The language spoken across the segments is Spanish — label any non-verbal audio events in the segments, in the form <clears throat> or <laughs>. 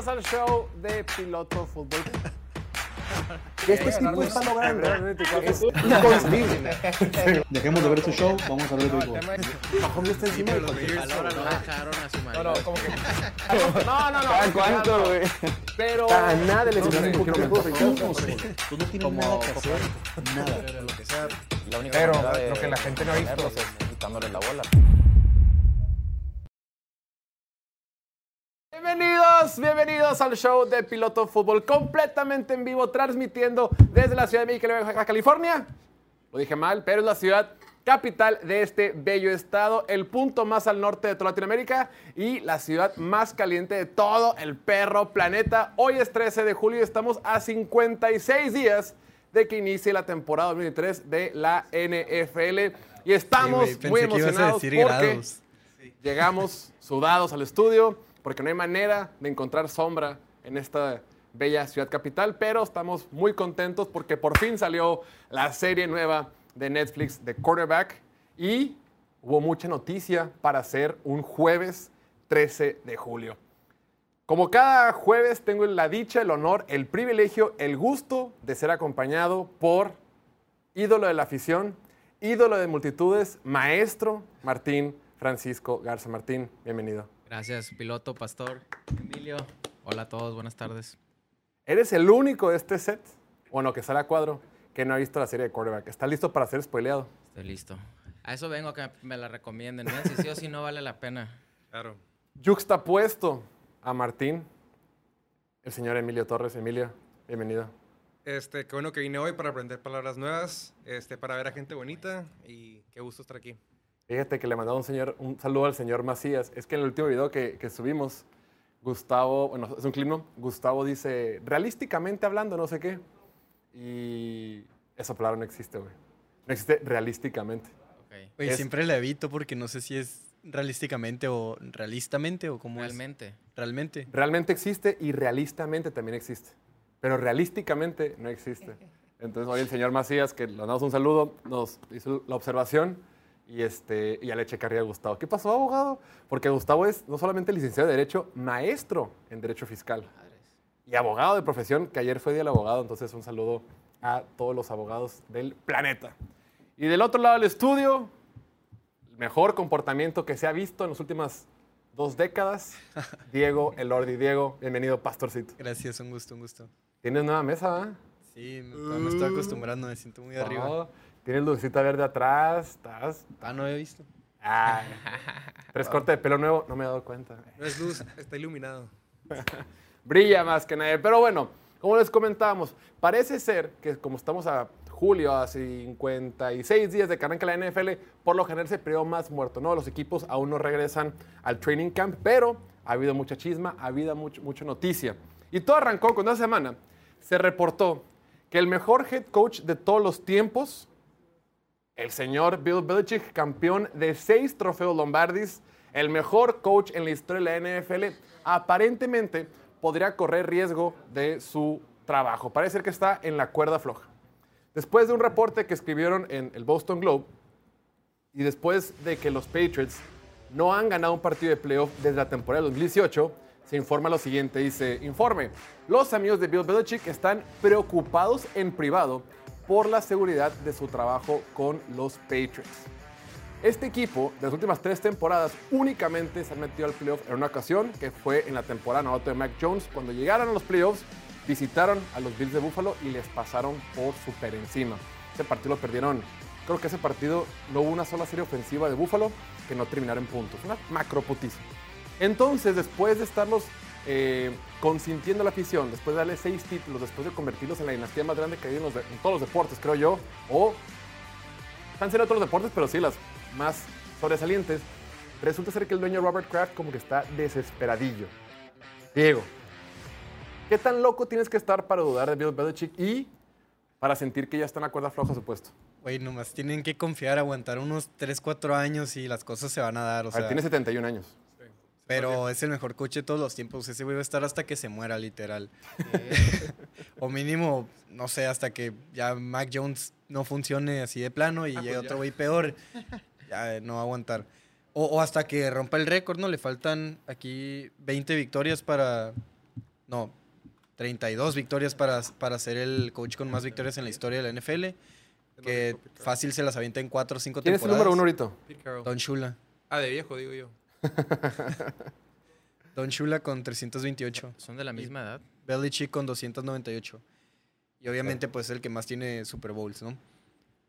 Bienvenidos al show de Piloto Fútbol. <laughs> Este tipo está logrando es inconcebible. Dejemos de ver este show, vamos a ver el béisbol. Mahomes está encima del A su No, no, como que. <laughs> No, no, no. ¿Cada cuánto, güey? Pero. A nada le No sé, un poquito quiero mejor. comentar. Tú, José, tú no tienes nada que hacer. Nada. Lo que sea. La única Pero lo que la gente no ha visto. es quitándole la bola. Bienvenidos, bienvenidos al show de Piloto Fútbol, completamente en vivo, transmitiendo desde la ciudad de México, California. Lo dije mal, pero es la ciudad capital de este bello estado, el punto más al norte de toda Latinoamérica y la ciudad más caliente de todo el perro planeta. Hoy es 13 de julio y estamos a 56 días de que inicie la temporada 2023 de la NFL y estamos Sí, muy emocionados porque grados. llegamos sudados al estudio porque no hay manera de encontrar sombra en esta bella ciudad capital, pero estamos muy contentos porque por fin salió la serie nueva de Netflix de Quarterback y hubo mucha noticia para hacer un jueves 13 de julio. Como cada jueves tengo la dicha, el honor, el privilegio, el gusto de ser acompañado por ídolo de la afición, ídolo de multitudes, maestro Martín Francisco Garza. Martín, bienvenido. Gracias, piloto, pastor, Emilio. Hola a todos, buenas tardes. Eres el único de este set, bueno, que sale a cuadro, que no ha visto la serie de quarterback. ¿Está listo para ser spoileado? Estoy listo. A eso vengo que me la recomienden. Si sí o si no vale la pena. Claro. Juxtapuesto a Martín, el señor Emilio Torres. Emilio, bienvenido. Este, qué bueno que vine hoy para aprender palabras nuevas, este, para ver a gente bonita y qué gusto estar aquí. Fíjate que le mandaba un, señor, un saludo al señor Macías. Es que en el último video que, que subimos, Gustavo, bueno, es un clip, ¿no? Gustavo dice, realísticamente hablando, no sé qué. Y esa palabra no existe, güey. No existe realísticamente. Ok. Oye, Es- siempre la evito porque no sé si es realísticamente o realistamente o cómo Realmente. es. Realmente. Realmente existe y realistamente también existe. Pero realísticamente no existe. <laughs> Entonces hoy el señor Macías, que le damos un saludo, nos hizo la observación y, este, y ya le checaría a Gustavo. ¿Qué pasó, abogado? Porque Gustavo es no solamente licenciado de Derecho, maestro en Derecho Fiscal. Y abogado de profesión, que ayer fue Día del Abogado, entonces un saludo a todos los abogados del planeta. Y del otro lado del estudio, el mejor comportamiento que se ha visto en las últimas dos décadas, <laughs> Diego Elordi. Diego, bienvenido, pastorcito. Gracias, un gusto, un gusto. Tienes nueva mesa, ¿va? Sí, me, me estoy acostumbrando, me siento muy arriba. Tienes lucecita verde atrás, estás... Ah, no había visto. Ay. <laughs> Tres cortes de pelo nuevo, no me he dado cuenta. No es luz, está iluminado. <laughs> brilla más que nadie. Pero bueno, como les comentábamos, parece ser que como estamos a julio, a 56 días de que arranca la NFL, por lo general es el periodo más muerto, ¿no? Los equipos aún no regresan al training camp, pero ha habido mucha chisma, ha habido mucho, mucha noticia. Y todo arrancó cuando esa semana se reportó que el mejor head coach de todos los tiempos, el señor Bill Belichick, campeón de seis trofeos Lombardis, el mejor coach en la historia de la NFL, aparentemente podría correr riesgo de su trabajo. Parece que está en la cuerda floja. Después de un reporte que escribieron en el Boston Globe y después de que los Patriots no han ganado un partido de playoff desde la temporada del 2018, se informa lo siguiente, dice, informe, los amigos de Bill Belichick están preocupados en privado por la seguridad de su trabajo con los Patriots. Este equipo, de las últimas tres temporadas, únicamente se ha metido al playoff en una ocasión, que fue en la temporada novato de Mac Jones. Cuando llegaron a los playoffs, visitaron a los Bills de Buffalo y les pasaron por super encima. Ese partido lo perdieron. Creo que ese partido no hubo una sola serie ofensiva de Buffalo que no terminara en puntos. Una macro putiza. Entonces, después de estarlos eh, consintiendo la afición, después de darle seis títulos, después de convertirlos en la dinastía más grande que hay en, los de- en todos los deportes, creo yo, o están siendo otros deportes, pero sí las más sobresalientes, resulta ser que el dueño Robert Kraft como que está desesperadillo. Diego, ¿qué tan loco tienes que estar para dudar de Bill Belichick y para sentir que ya está en la cuerda floja su puesto? Oye, nomás tienen que confiar, aguantar unos 3, 4 años y las cosas se van a dar. O A ver, tiene 71 años. Pero es el mejor coche de todos los tiempos. Ese güey va a estar hasta que se muera, literal. <laughs> o mínimo, no sé, hasta que ya Mac Jones no funcione así de plano y llegue otro güey peor. Ya no va a aguantar. O, o hasta que rompa el récord, ¿no? Le faltan aquí 20 victorias para, No, 32 victorias para, para ser el coach con más victorias en la historia de la NFL. Que fácil se las avienta en 4 o 5 ¿Quién es el temporadas. número uno ahorita? Don Shula. Ah, de viejo, digo yo. <laughs> Don Shula con 328. Son de la misma edad. Belichick con 298. Y obviamente, pues, el que más tiene Super Bowls, ¿no?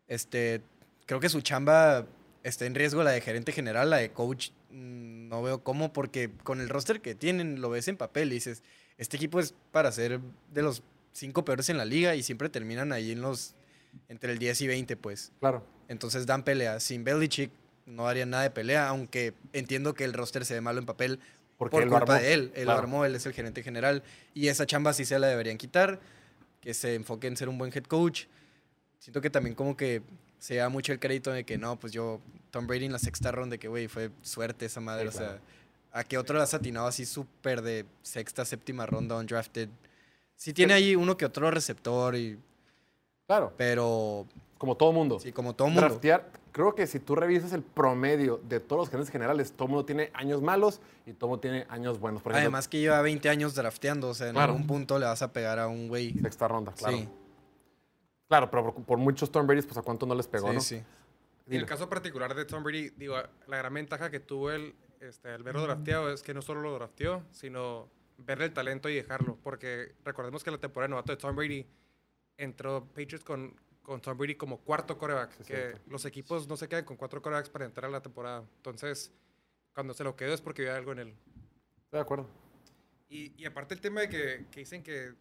Este, creo que su chamba está en riesgo, la de gerente general, la de coach. mm, No veo cómo, porque con el roster que tienen, lo ves en papel y dices, este equipo es para ser de los cinco peores en la liga y siempre terminan ahí en los, entre el 10 y 20, pues. Claro. Entonces dan pelea. Sin Belichick no harían nada de pelea, aunque entiendo que el roster se ve malo en papel Porque por él culpa de él. Él Claro. lo armó, él es el gerente general. Y esa chamba sí se la deberían quitar, que se enfoque en ser un buen head coach. Siento que también como que se da mucho el crédito de que no, pues yo, Tom Brady en la sexta ronda, que güey, fue suerte esa madre. Sí, o claro. sea, a que otro la has atinado así súper de sexta, séptima ronda undrafted. Sí tiene ahí uno que otro receptor, y, Claro. pero Como todo mundo. sí, como todo mundo. Draftear, creo que si tú revisas el promedio de todos los gerentes generales, todo mundo tiene años malos y todo mundo tiene años buenos. Por ejemplo, Además que lleva 20 años drafteando, o sea, en Claro. algún punto le vas a pegar a un güey. sexta ronda, claro. Sí. Claro, pero por, por muchos Tom Brady's, pues a cuánto no les pegó, Sí, ¿no? sí. En Dile. el caso particular de Tom Brady, digo, la gran ventaja que tuvo él, este, el verlo drafteado es que no solo lo drafteó, sino verle el talento y dejarlo. Porque recordemos que la temporada de novato de Tom Brady entró Patriots con, con Tom Brady como cuarto coreback. Sí, que cierto. los equipos no se quedan con cuatro corebacks para entrar a la temporada. Entonces, cuando se lo quedó es porque había algo en él. De acuerdo. Y, y aparte el tema de que, que dicen que,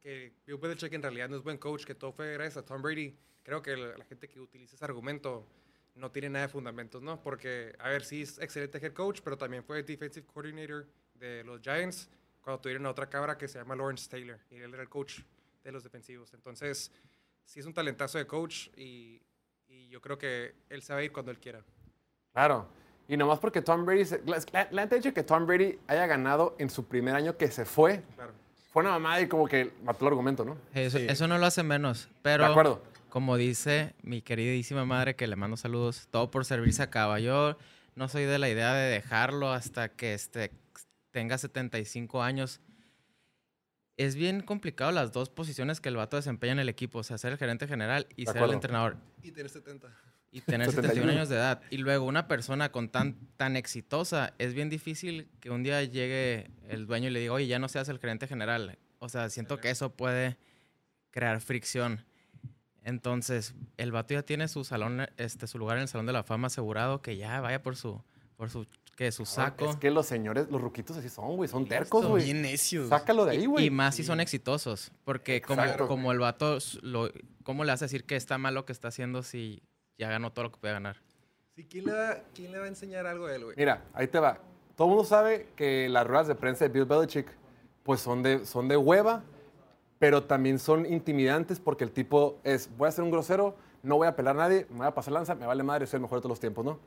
que Bill Belichick en realidad no es buen coach, que todo fue gracias a Tom Brady, creo que la, la gente que utiliza ese argumento no tiene nada de fundamentos, ¿no? Porque, a ver, sí es excelente head coach, pero también fue defensive coordinator de los Giants cuando tuvieron a otra cabra que se llama Lawrence Taylor, y él era el coach de los defensivos. Entonces, sí es un talentazo de coach y, y yo creo que él a ir cuando él quiera. Claro. Y nomás porque Tom Brady. se- la neta, hecho que Tom Brady haya ganado en su primer año que se fue, Claro. fue una mamada y como que mató el argumento, ¿no? Eso, Sí. eso no lo hace menos. Pero, De acuerdo. como dice mi queridísima madre, que le mando saludos, todo por servirse acaba. Yo no soy de la idea de dejarlo hasta que este, tenga 75 años. Es bien complicado las dos posiciones que el vato desempeña en el equipo, o sea, ser el gerente general y De ser acuerdo. el entrenador. Y tiene 70. Y tener 71. 71 años de edad. Y luego una persona con tan, tan exitosa, es bien difícil que un día llegue el dueño y le diga, oye, ya no seas el gerente general. O sea, siento que eso puede crear fricción. Entonces, el vato ya tiene su salón, este, su lugar en el Salón de la Fama asegurado, que ya vaya por su, por su, que su saco. Es que los señores, los ruquitos así son, güey. Son tercos, güey. Bien necios. Sácalo de ahí, Y- güey. Y más si son exitosos, porque como, Exacto. como el vato, lo, ¿cómo le hace decir que está mal lo que está haciendo si ya ganó todo lo que puede ganar? Sí, ¿quién le, va, ¿quién le va a enseñar algo a él, güey? Mira, ahí te va. Todo el mundo sabe que las ruedas de prensa de Bill Belichick, pues son de, son de hueva, pero también son intimidantes porque el tipo es, voy a ser un grosero, no voy a pelar a nadie, me voy a pasar lanza, me vale madre, soy el mejor de todos los tiempos, ¿no?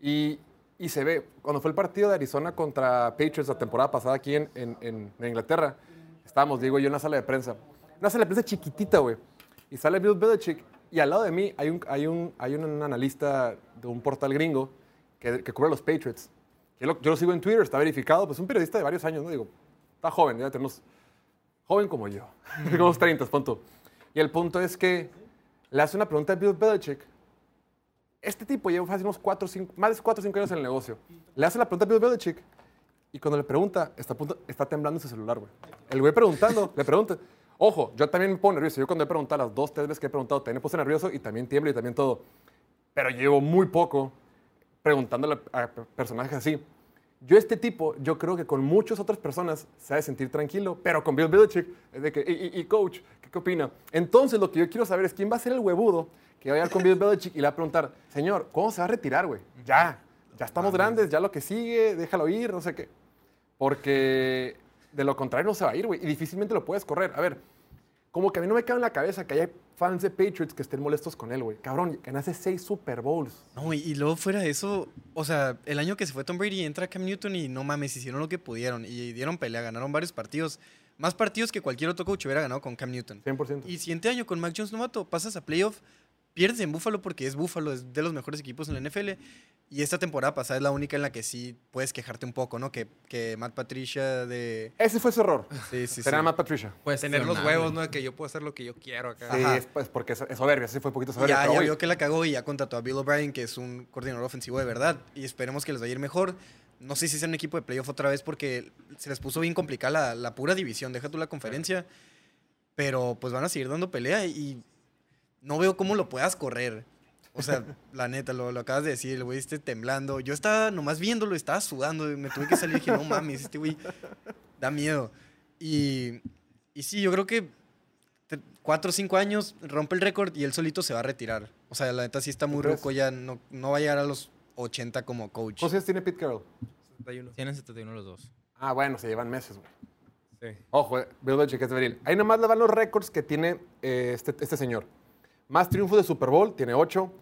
Y, y se ve, cuando fue el partido de Arizona contra Patriots la temporada pasada aquí en, en- Inglaterra, estábamos, digo yo, en una sala de prensa. Una sala de prensa chiquitita, güey. Y sale Bill Belichick y al lado de mí hay un, hay un, hay un analista de un portal gringo que, que cubre los Patriots. Yo lo, sigo en Twitter, está verificado, pues un periodista de varios años, ¿no? Digo, está joven, ya tenemos, joven como yo, como <laughs> unos 30, punto. Y el punto es que le hace una pregunta a Bill Belichick. Este tipo lleva fácil unos 4, 5, más de 4 o 5 años en el negocio. Le hace la pregunta a Bill Belichick y cuando le pregunta, está, punto- está temblando su celular, güey. El güey preguntando, <laughs> le pregunta. Ojo, yo también me pongo nervioso. Yo cuando he preguntado las dos, tres veces que he preguntado, también me puse nervioso y también tiemblo y también todo. Pero llevo muy poco preguntándole a pe- personajes así. Yo este tipo, yo creo que con muchas otras personas se ha de sentir tranquilo, pero con Bill Belichick de que, y, coach, ¿qué, opina? Entonces lo que yo quiero saber es quién va a ser el huevudo que va a llegar con Bill Belichick y le va a preguntar, señor, ¿cómo se va a retirar, güey? Ya, ya estamos grandes, ya lo que sigue, déjalo ir, no sé qué. Porque de lo contrario no se va a ir, güey, y difícilmente lo puedes correr. A ver, como que a mí no me cabe en la cabeza que haya fans de Patriots que estén molestos con él, güey. Cabrón, ganaste seis Super Bowls. No, y, y luego fuera de eso, o sea, el año que se fue Tom Brady entra Cam Newton y no mames, hicieron lo que pudieron y dieron pelea, ganaron varios partidos. Más partidos que cualquier otro coach hubiera ganado con Cam Newton. 100%. Y siguiente año con Mac Jones novato, pasas a playoff, pierdes en Buffalo porque es Buffalo, es de los mejores equipos en la NFL. Y esta temporada pasada es la única en la que sí puedes quejarte un poco, ¿no? Que, que Matt Patricia de... Ese fue su error. Sí, sí, sí. Será Matt Patricia. Pues Tener los huevos, ¿no? De que yo puedo hacer lo que yo quiero acá. Sí, Ajá. es, pues, porque es, es soberbia, sí fue un poquito soberbia. Ya, ya vio que la cagó y ya contrató a Bill O'Brien, que es un coordinador ofensivo de verdad. Y esperemos que les vaya a ir mejor. No sé si sea un equipo de playoff otra vez porque se les puso bien complicada la, la pura división. Deja tú la conferencia. Pero pues van a seguir dando pelea y no veo cómo lo puedas correr. O sea, la neta, lo, lo acabas de decir, el güey esté temblando. Yo estaba nomás viéndolo, estaba sudando. me tuve que salir y dije, no mames, este güey da miedo. Y, y sí, yo creo que cuatro o cinco años rompe el récord y él solito se va a retirar. O sea, la neta sí está muy ruco, ya no, no va a llegar a los 80 como coach. ¿Cuántos años tiene Pete Carroll? 71. Tienen 71 los dos. Ah, bueno, se llevan meses, güey. Sí. Ojo, eh, Bill Belichick es veril. Ahí nomás le van los récords que tiene eh, este, este señor. Más triunfos de Super Bowl, tiene 8.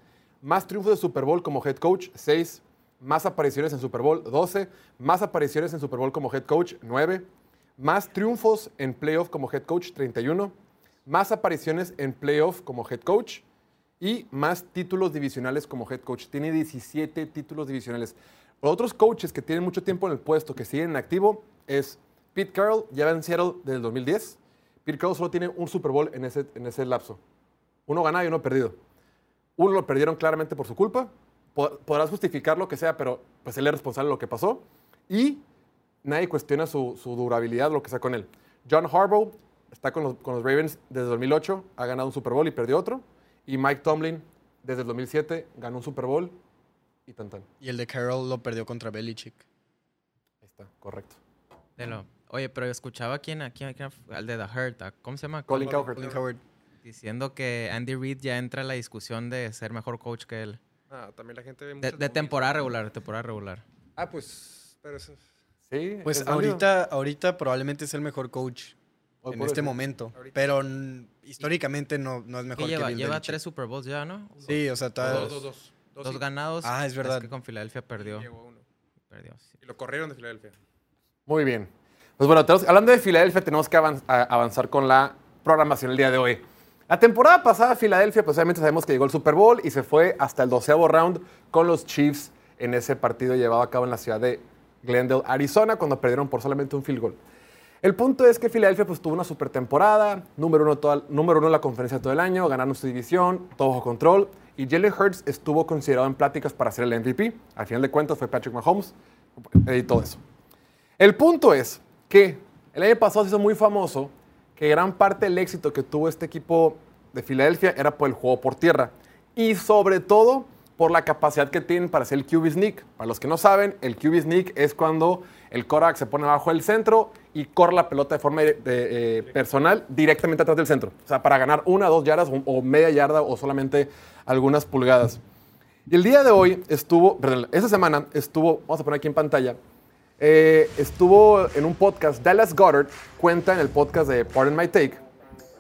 Más triunfos de Super Bowl como head coach, 6. Más apariciones en Super Bowl, 12. Más apariciones en Super Bowl como head coach, 9. Más triunfos en playoff como head coach, 31. Más apariciones en playoff como head coach. Y más títulos divisionales como head coach. Tiene 17 títulos divisionales. Otros coaches que tienen mucho tiempo en el puesto, que siguen en activo, es Pete Carroll, lleva en Seattle desde el 1010. Pete Carroll solo tiene un Super Bowl en ese, en ese lapso. Uno ganado y uno perdido. Uno lo perdieron claramente por su culpa. Po- Podrás justificar lo que sea, pero pues él es responsable de lo que pasó. Y nadie cuestiona su, su durabilidad, lo que sea con él. John Harbaugh está con los, con los Ravens desde 2008, ha ganado un Super Bowl y perdió otro. Y Mike Tomlin desde el 2007 ganó un Super Bowl y tan tan. Y el de Carroll lo perdió contra Belichick. Ahí está, correcto. De lo- Oye, pero escuchaba a quién, a quién, a quién- al de The Hurt, ¿a- ¿cómo se llama? Colin Colin Cowherd. Colin Howard. Diciendo que Andy Reid ya entra en la discusión de ser mejor coach que él. Ah, también la gente ve De, de temporada regular, de temporada regular. Ah, pues, pero eso. Sí, Pues es válido. ahorita, ahorita probablemente es el mejor coach Hoy en este momento. Ahorita. Pero históricamente no, no es Que mejor que lleva, Bill lleva Belichick. tres Super Bowls ya, ¿no? Sí, o sea, todavía- Dos, dos, dos. Dos, Dos y- ganados. Ah, es verdad. que con Filadelfia perdió. Llegó uno. Perdió, sí. Y lo corrieron de Filadelfia. Muy bien. Pues bueno, tenemos- hablando de Filadelfia, tenemos que avan- a- avanzar con la programación el día de hoy. La temporada pasada, Filadelfia, pues obviamente sabemos que llegó el Super Bowl y se fue hasta el doceavo round con los Chiefs en ese partido llevado a cabo en la ciudad de Glendale, Arizona, cuando perdieron por solamente un field goal. El punto es que Filadelfia pues, tuvo una super temporada, número uno, toda- número uno en la conferencia todo el año, ganaron su división, todo bajo control, y Jalen Hurts estuvo considerado en pláticas para ser el MVP. Al final de cuentas fue Patrick Mahomes y todo eso. El punto es que el año pasado se hizo muy famoso que gran parte del éxito que tuvo este equipo de Filadelfia era por el juego por tierra y sobre todo por la capacidad que tienen para hacer el QB sneak. Para los que no saben, el QB sneak es cuando el quarterback se pone abajo del centro y corre la pelota de forma eh, personal directamente atrás del centro. O sea, para ganar una, dos yardas o, media yarda o solamente algunas pulgadas. Y el día de hoy estuvo, perdón, esta semana estuvo, vamos a poner aquí en pantalla, eh, estuvo en un podcast, Dallas Goddard cuenta en el podcast de Pardon My Take,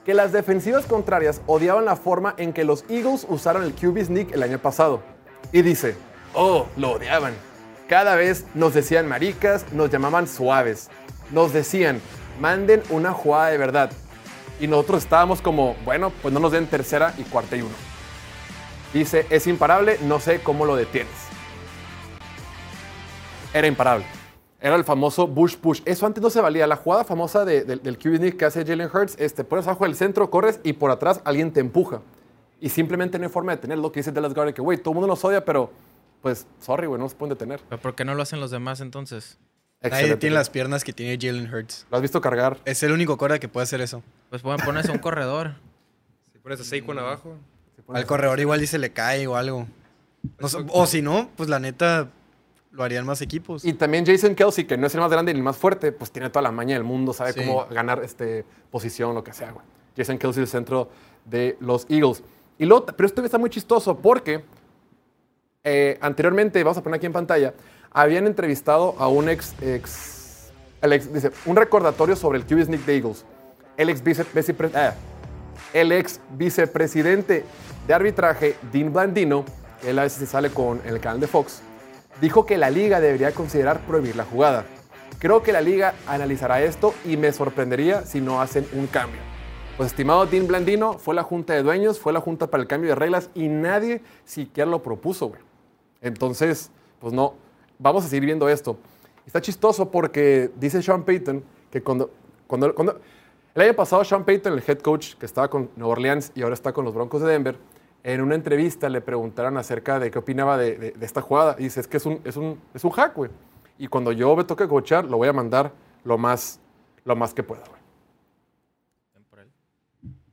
que las defensivas contrarias odiaban la forma en que los Eagles usaron el QB sneak el año pasado. Y dice, oh, lo odiaban. Cada vez nos decían maricas, nos llamaban suaves. Nos decían, manden una jugada de verdad. Y nosotros estábamos como, bueno, pues no nos den tercera y cuarta y uno. Dice, es imparable, no sé cómo lo detienes. Era imparable. Era el famoso Bush Push. Eso antes no se valía. La jugada famosa de- del- del QB sneak que hace Jalen Hurts, este, pones abajo del centro, corres y por atrás alguien te empuja. Y simplemente no hay forma de detenerlo. Lo que dice Dallas Goddard, que güey, todo el mundo nos odia, pero pues, sorry, güey, no nos pueden detener. ¿Pero por qué no lo hacen los demás entonces? Nadie Excelente. tiene las piernas que tiene Jalen Hurts. ¿Lo has visto cargar? Es el único cora que puede hacer eso. Pues pueden ponerse un corredor. <laughs> Si pones a Saquon abajo. Al corredor igual y se le cae o algo. No sé, o si no, pues la neta lo harían más equipos. Y también Jason Kelsey, que no es el más grande ni el más fuerte, pues tiene toda la maña del mundo, sabe Sí. cómo ganar este, posición, lo que sea, güey. Jason Kelsey, el centro de los Eagles. Y luego, pero esto está muy chistoso porque eh, anteriormente, vamos a poner aquí en pantalla, habían entrevistado a un ex, ex, el ex- dice, un recordatorio sobre el QB Sneak de Eagles. El ex, vice, ah, el ex vicepresidente de arbitraje, Dean Blandino, que él a veces sale con el canal de Fox, dijo que la liga debería considerar prohibir la jugada. Creo que la liga analizará esto y me sorprendería si no hacen un cambio. Pues estimado Dean Blandino, fue la junta de dueños, fue la junta para el cambio de reglas y nadie siquiera lo propuso, güey. Entonces, pues no, vamos a seguir viendo esto. Está chistoso porque dice Sean Payton que cuando, cuando, el año pasado Sean Payton, el head coach que estaba con Nueva Orleans y ahora está con los Broncos de Denver, en una entrevista le preguntaron acerca de qué opinaba de, de- de esta jugada. Y dice, es que es un, es un, es un hack, güey. Y cuando yo me toque coachar, lo voy a mandar lo más, lo más que pueda, güey.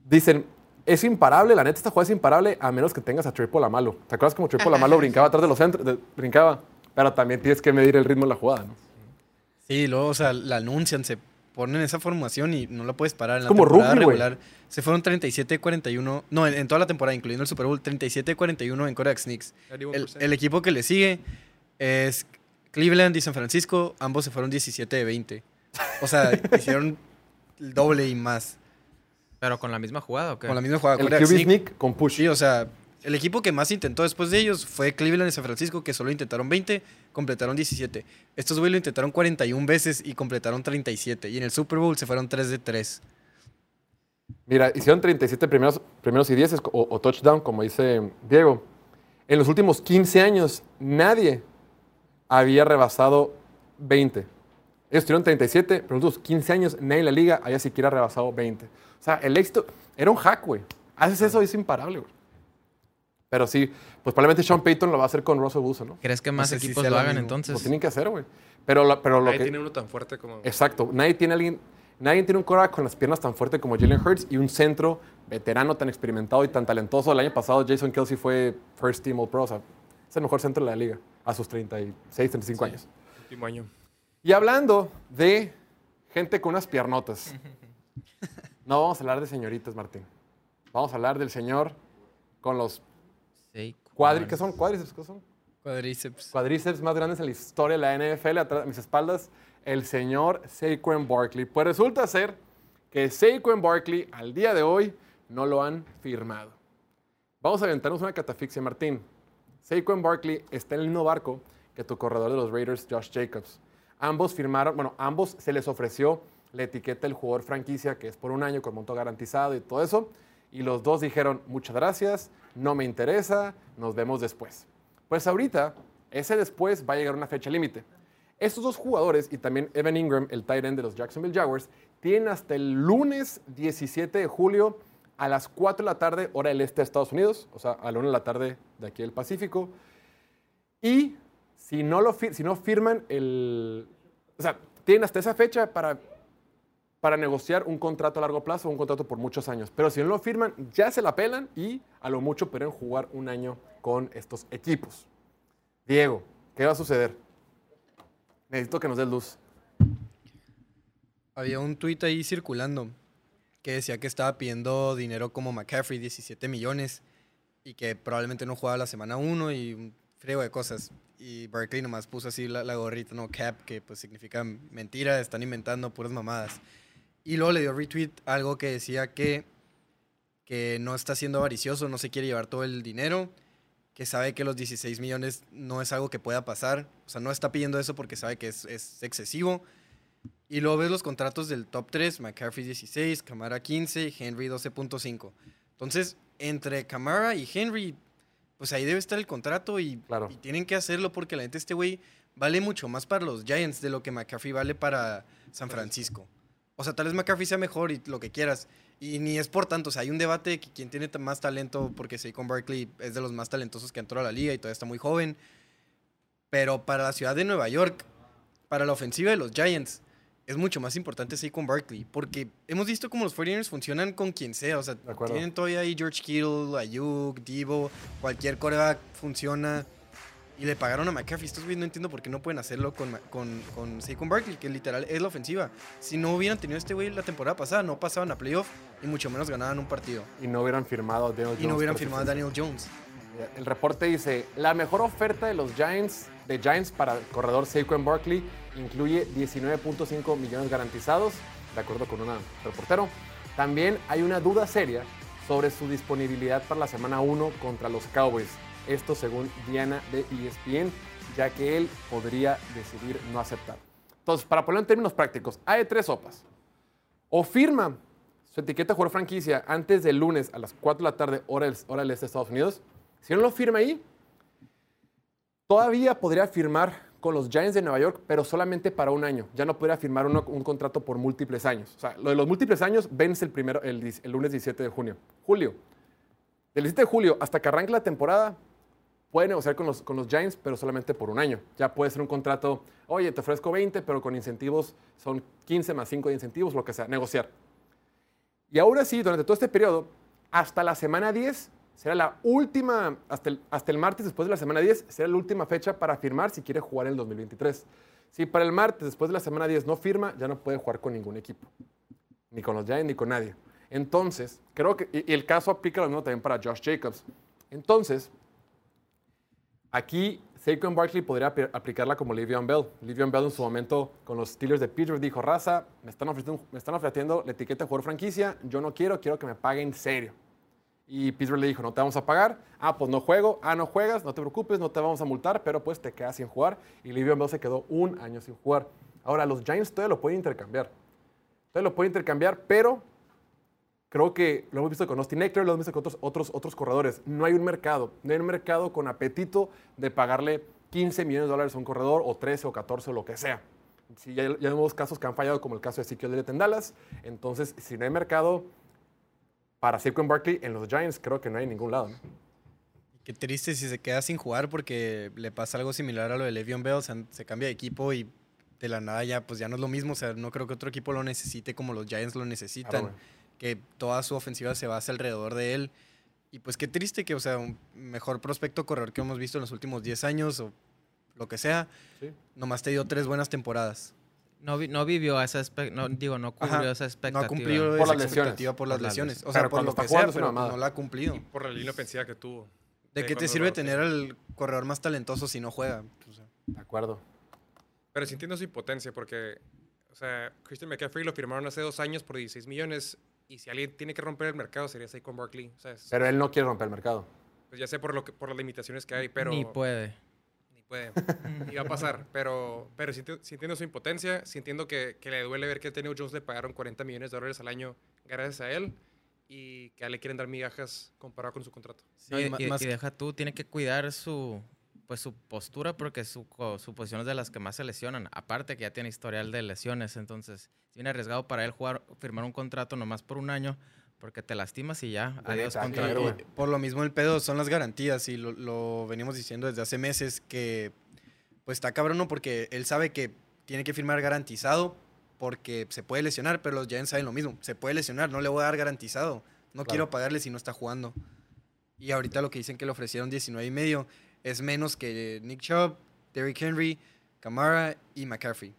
Dicen, es imparable, la neta esta jugada es imparable a menos que tengas a Triple Amalo. ¿Te acuerdas como Triple Amalo brincaba atrás de los centros? de- brincaba, pero también tienes que medir el ritmo de la jugada, ¿no? Sí, luego, o sea, la anuncian, se ponen esa formación y no la puedes parar. En la como temporada rugby, regular se fueron 37-41, no, en, en toda la temporada, incluyendo el Super Bowl, 37-41 en Kodak Sneaks. El, 31%. el equipo que le sigue es Cleveland y San Francisco, ambos se fueron 17 de 20. O sea, <laughs> hicieron el doble y más. Pero con la misma jugada, ¿o qué? Con la misma jugada. El Kodak QB Sneak sneak con push. Sí, o sea, el equipo que más intentó después de ellos fue Cleveland y San Francisco, que solo intentaron 20, completaron 17. Estos güey lo intentaron 41 veces y completaron 37. Y en el Super Bowl se fueron 3 de 3. Mira, hicieron 37 primeros, primeros y 10 o, touchdown, como dice Diego. En los últimos 15 años, nadie había rebasado 20. Ellos tuvieron 37, pero en los últimos 15 años, nadie en la liga había siquiera rebasado 20. O sea, el éxito era un hack, güey. Haces eso y es imparable, güey. Pero sí, pues probablemente Sean Payton lo va a hacer con Russell Wilson, ¿no? ¿Crees que más sé equipos lo hagan entonces? Lo tienen que hacer, güey. Pero, la- pero lo Nadie que... tiene uno tan fuerte como... Exacto. Nadie tiene alguien, nadie tiene un quarterback con las piernas tan fuerte como Jalen Hurts y un centro veterano tan experimentado y tan talentoso. El año pasado Jason Kelsey fue First Team All Pro, o sea, es el mejor centro de la liga a sus 36, 35 años. último año. Y hablando de gente con unas piernotas, <laughs> no vamos a hablar de señoritas, Martín. Vamos a hablar del señor con los Sí, cuadri, ¿qué son? ¿Cuádriceps? ¿Qué son? Cuadríceps. cuadríceps más grandes en la historia de la NFL, atrás de mis espaldas, el señor Saquon Barkley. Pues resulta ser que Saquon Barkley al día de hoy no lo han firmado. Vamos a aventarnos una catafixia, Martín. Saquon Barkley está en el mismo barco que tu corredor de los Raiders, Josh Jacobs. Ambos firmaron, bueno, ambos se les ofreció la etiqueta del jugador franquicia, que es por un año con monto garantizado y todo eso. Y los dos dijeron, muchas gracias, no me interesa, nos vemos después. Pues ahorita, ese después va a llegar una fecha límite. Estos dos jugadores y también Evan Ingram, el tight end de los Jacksonville Jaguars, tienen hasta el lunes 17 de julio a las 4 de la tarde, hora del este de Estados Unidos, o sea, a la 1 de la tarde de aquí del Pacífico. Y si no, lo, si no firman el... O sea, tienen hasta esa fecha para, para negociar un contrato a largo plazo, un contrato por muchos años. Pero si no lo firman, ya se la pelan y a lo mucho pueden jugar un año con estos equipos. Diego, ¿qué va a suceder? Necesito que nos des luz. Había un tuit ahí circulando que decía que estaba pidiendo dinero como McCaffrey, 17 millones, y que probablemente no jugaba la semana 1 y un friego de cosas. Y Barkley nomás puso así la, la gorrita, no cap, que pues significa mentira, están inventando puras mamadas. Y luego le dio retweet algo que decía que, que no está siendo avaricioso, no se quiere llevar todo el dinero, que sabe que los 16 millones no es algo que pueda pasar. O sea, no está pidiendo eso porque sabe que es, es excesivo. Y luego ves los contratos del top 3, McCaffrey 16, Camara 15 y Henry 12.5. Entonces, entre Camara y Henry, pues ahí debe estar el contrato y, Claro. y tienen que hacerlo porque la neta este güey vale mucho más para los Giants de lo que McCaffrey vale para San Francisco. O sea, tal vez McCaffrey sea mejor y lo que quieras. Y ni es por tanto, o sea, hay un debate de que quién tiene más talento, porque Saquon Barkley es de los más talentosos que entró a la liga y todavía está muy joven. Pero para la ciudad de Nueva York, para la ofensiva de los Giants, es mucho más importante Saquon Barkley, porque hemos visto cómo los 49ers funcionan con quien sea, o sea, tienen todavía ahí George Kittle, Ayuk, Divo, cualquier coreback funciona, y le pagaron a McCaffrey, estos güeyes no entiendo por qué no pueden hacerlo con, con, con Saquon Barkley, que literal es la ofensiva. Si no hubieran tenido este güey la temporada pasada, no pasaban a playoff, y mucho menos ganaban un partido, Y no hubieran firmado a Daniel y no Jones hubieran firmado a Daniel Jones. El reporte dice, la mejor oferta de los Giants, de Giants para el corredor Saquon Barkley incluye 19.5 millones garantizados, de acuerdo con un reportero. También hay una duda seria sobre su disponibilidad para la semana 1 contra los Cowboys. Esto según Diana de ESPN, ya que él podría decidir no aceptar. Entonces, para ponerlo en términos prácticos, hay tres sopas. O firma su etiqueta de jugador franquicia antes del lunes a las 4 de la tarde, hora del, hora del este de Estados Unidos. Si no lo firma ahí, Todavía podría firmar con los Giants de Nueva York, pero solamente para un año. Ya no podría firmar uno- un contrato por múltiples años. O sea, lo de los múltiples años vence el, primero, el, el lunes 17 de junio. Julio. Del 17 de julio hasta que arranque la temporada, puede negociar con los, con los Giants, pero solamente por un año. Ya puede ser un contrato, oye, te ofrezco 20, pero con incentivos son 15 más 5 de incentivos, lo que sea, negociar. Y ahora sí, durante todo este periodo, hasta la semana 10, será la última, hasta el, hasta el martes después de la semana 10, será la última fecha para firmar si quiere jugar en el 2023. Si para el martes después de la semana 10 no firma, ya no puede jugar con ningún equipo. Ni con los Giants ni con nadie. Entonces, creo que, y, el caso aplica lo mismo también para Josh Jacobs. Entonces, Aquí Saquon Barkley podría ap- aplicarla como Livion Bell. Livion Bell en su momento con los Steelers de Pittsburgh dijo, raza, me están ofreciendo, me están ofreciendo la etiqueta de jugador franquicia, yo no quiero, quiero que me paguen serio. Y Pittsburgh le dijo, no te vamos a pagar. Ah, pues no juego. Ah, no juegas, no te preocupes, no te vamos a multar, pero pues te quedas sin jugar. Y Livion Bell se quedó un año sin jugar. Ahora, los Giants todavía lo pueden intercambiar. Todavía lo pueden intercambiar, pero creo que lo hemos visto con Austin Eckler, lo hemos visto con otros, otros, otros corredores. No hay un mercado, no hay un mercado con apetito de pagarle 15 millones de dólares a un corredor, o 13 o 14 o lo que sea. Si ya, ya vemos casos que han fallado, como el caso de Ezekiel Elliott en Dallas, entonces si no hay mercado para Saquon Barkley en los Giants, creo que no hay en ningún lado. ¿no? Qué triste si se queda sin jugar porque le pasa algo similar a lo de Le'Veon Bell, o sea, se cambia de equipo y de la nada ya pues ya no es lo mismo, o sea, no creo que otro equipo lo necesite como los Giants lo necesitan, Claro. Que toda su ofensiva se basa alrededor de él. Y pues qué triste que, o sea, un mejor prospecto corredor que hemos visto en los últimos 10 años o lo que sea, Sí. nomás te dio tres buenas temporadas. No, vi- no vivió esa expectativa, no, digo, no cubrió Ajá, esa No expectativa. ha cumplido Por esa las lesiones. expectativa por las Por las lesiones. lesiones. O sea, Pero por cuando lo que sea, pero no la ha cumplido. Y por la línea ofensiva que tuvo. ¿De Eh, qué te sirve tener al corredor más talentoso si no juega? O sea, De acuerdo. Pero sí entiendo su impotencia porque, o sea, Christian McCaffrey lo firmaron hace dos años por 16 millones y si alguien tiene que romper el mercado sería Saquon Barkley. O sea, es- Pero él no quiere romper el mercado. pues ya sé por, lo que, por las limitaciones que hay, pero... Ni puede. Ni puede. Ni va a pasar. Pero, pero entiendo su impotencia. Sí entiendo que, que le duele ver que a Daniel Jones le pagaron 40 millones de dólares al año gracias a él y que a él le quieren dar migajas comparado con su contrato. sí, No, y, ma- y- más y deja tú, tiene que cuidar su pues su postura porque su, su posición es de las que más se lesionan. Aparte que ya tiene historial de lesiones, entonces es bien arriesgado para él jugar, firmar un contrato nomás por un año porque te lastimas y ya, adiós por lo mismo el pedo son las garantías y lo, lo venimos diciendo desde hace meses que pues está cabrón ¿no? porque él sabe que tiene que firmar garantizado porque se puede lesionar, pero los Giants saben lo mismo, se puede lesionar, no le voy a dar garantizado, no Claro. quiero pagarle si no está jugando. Y ahorita lo que dicen que le ofrecieron 19 y medio es menos que Nick Chubb, Derrick Henry, Kamara y McCaffrey.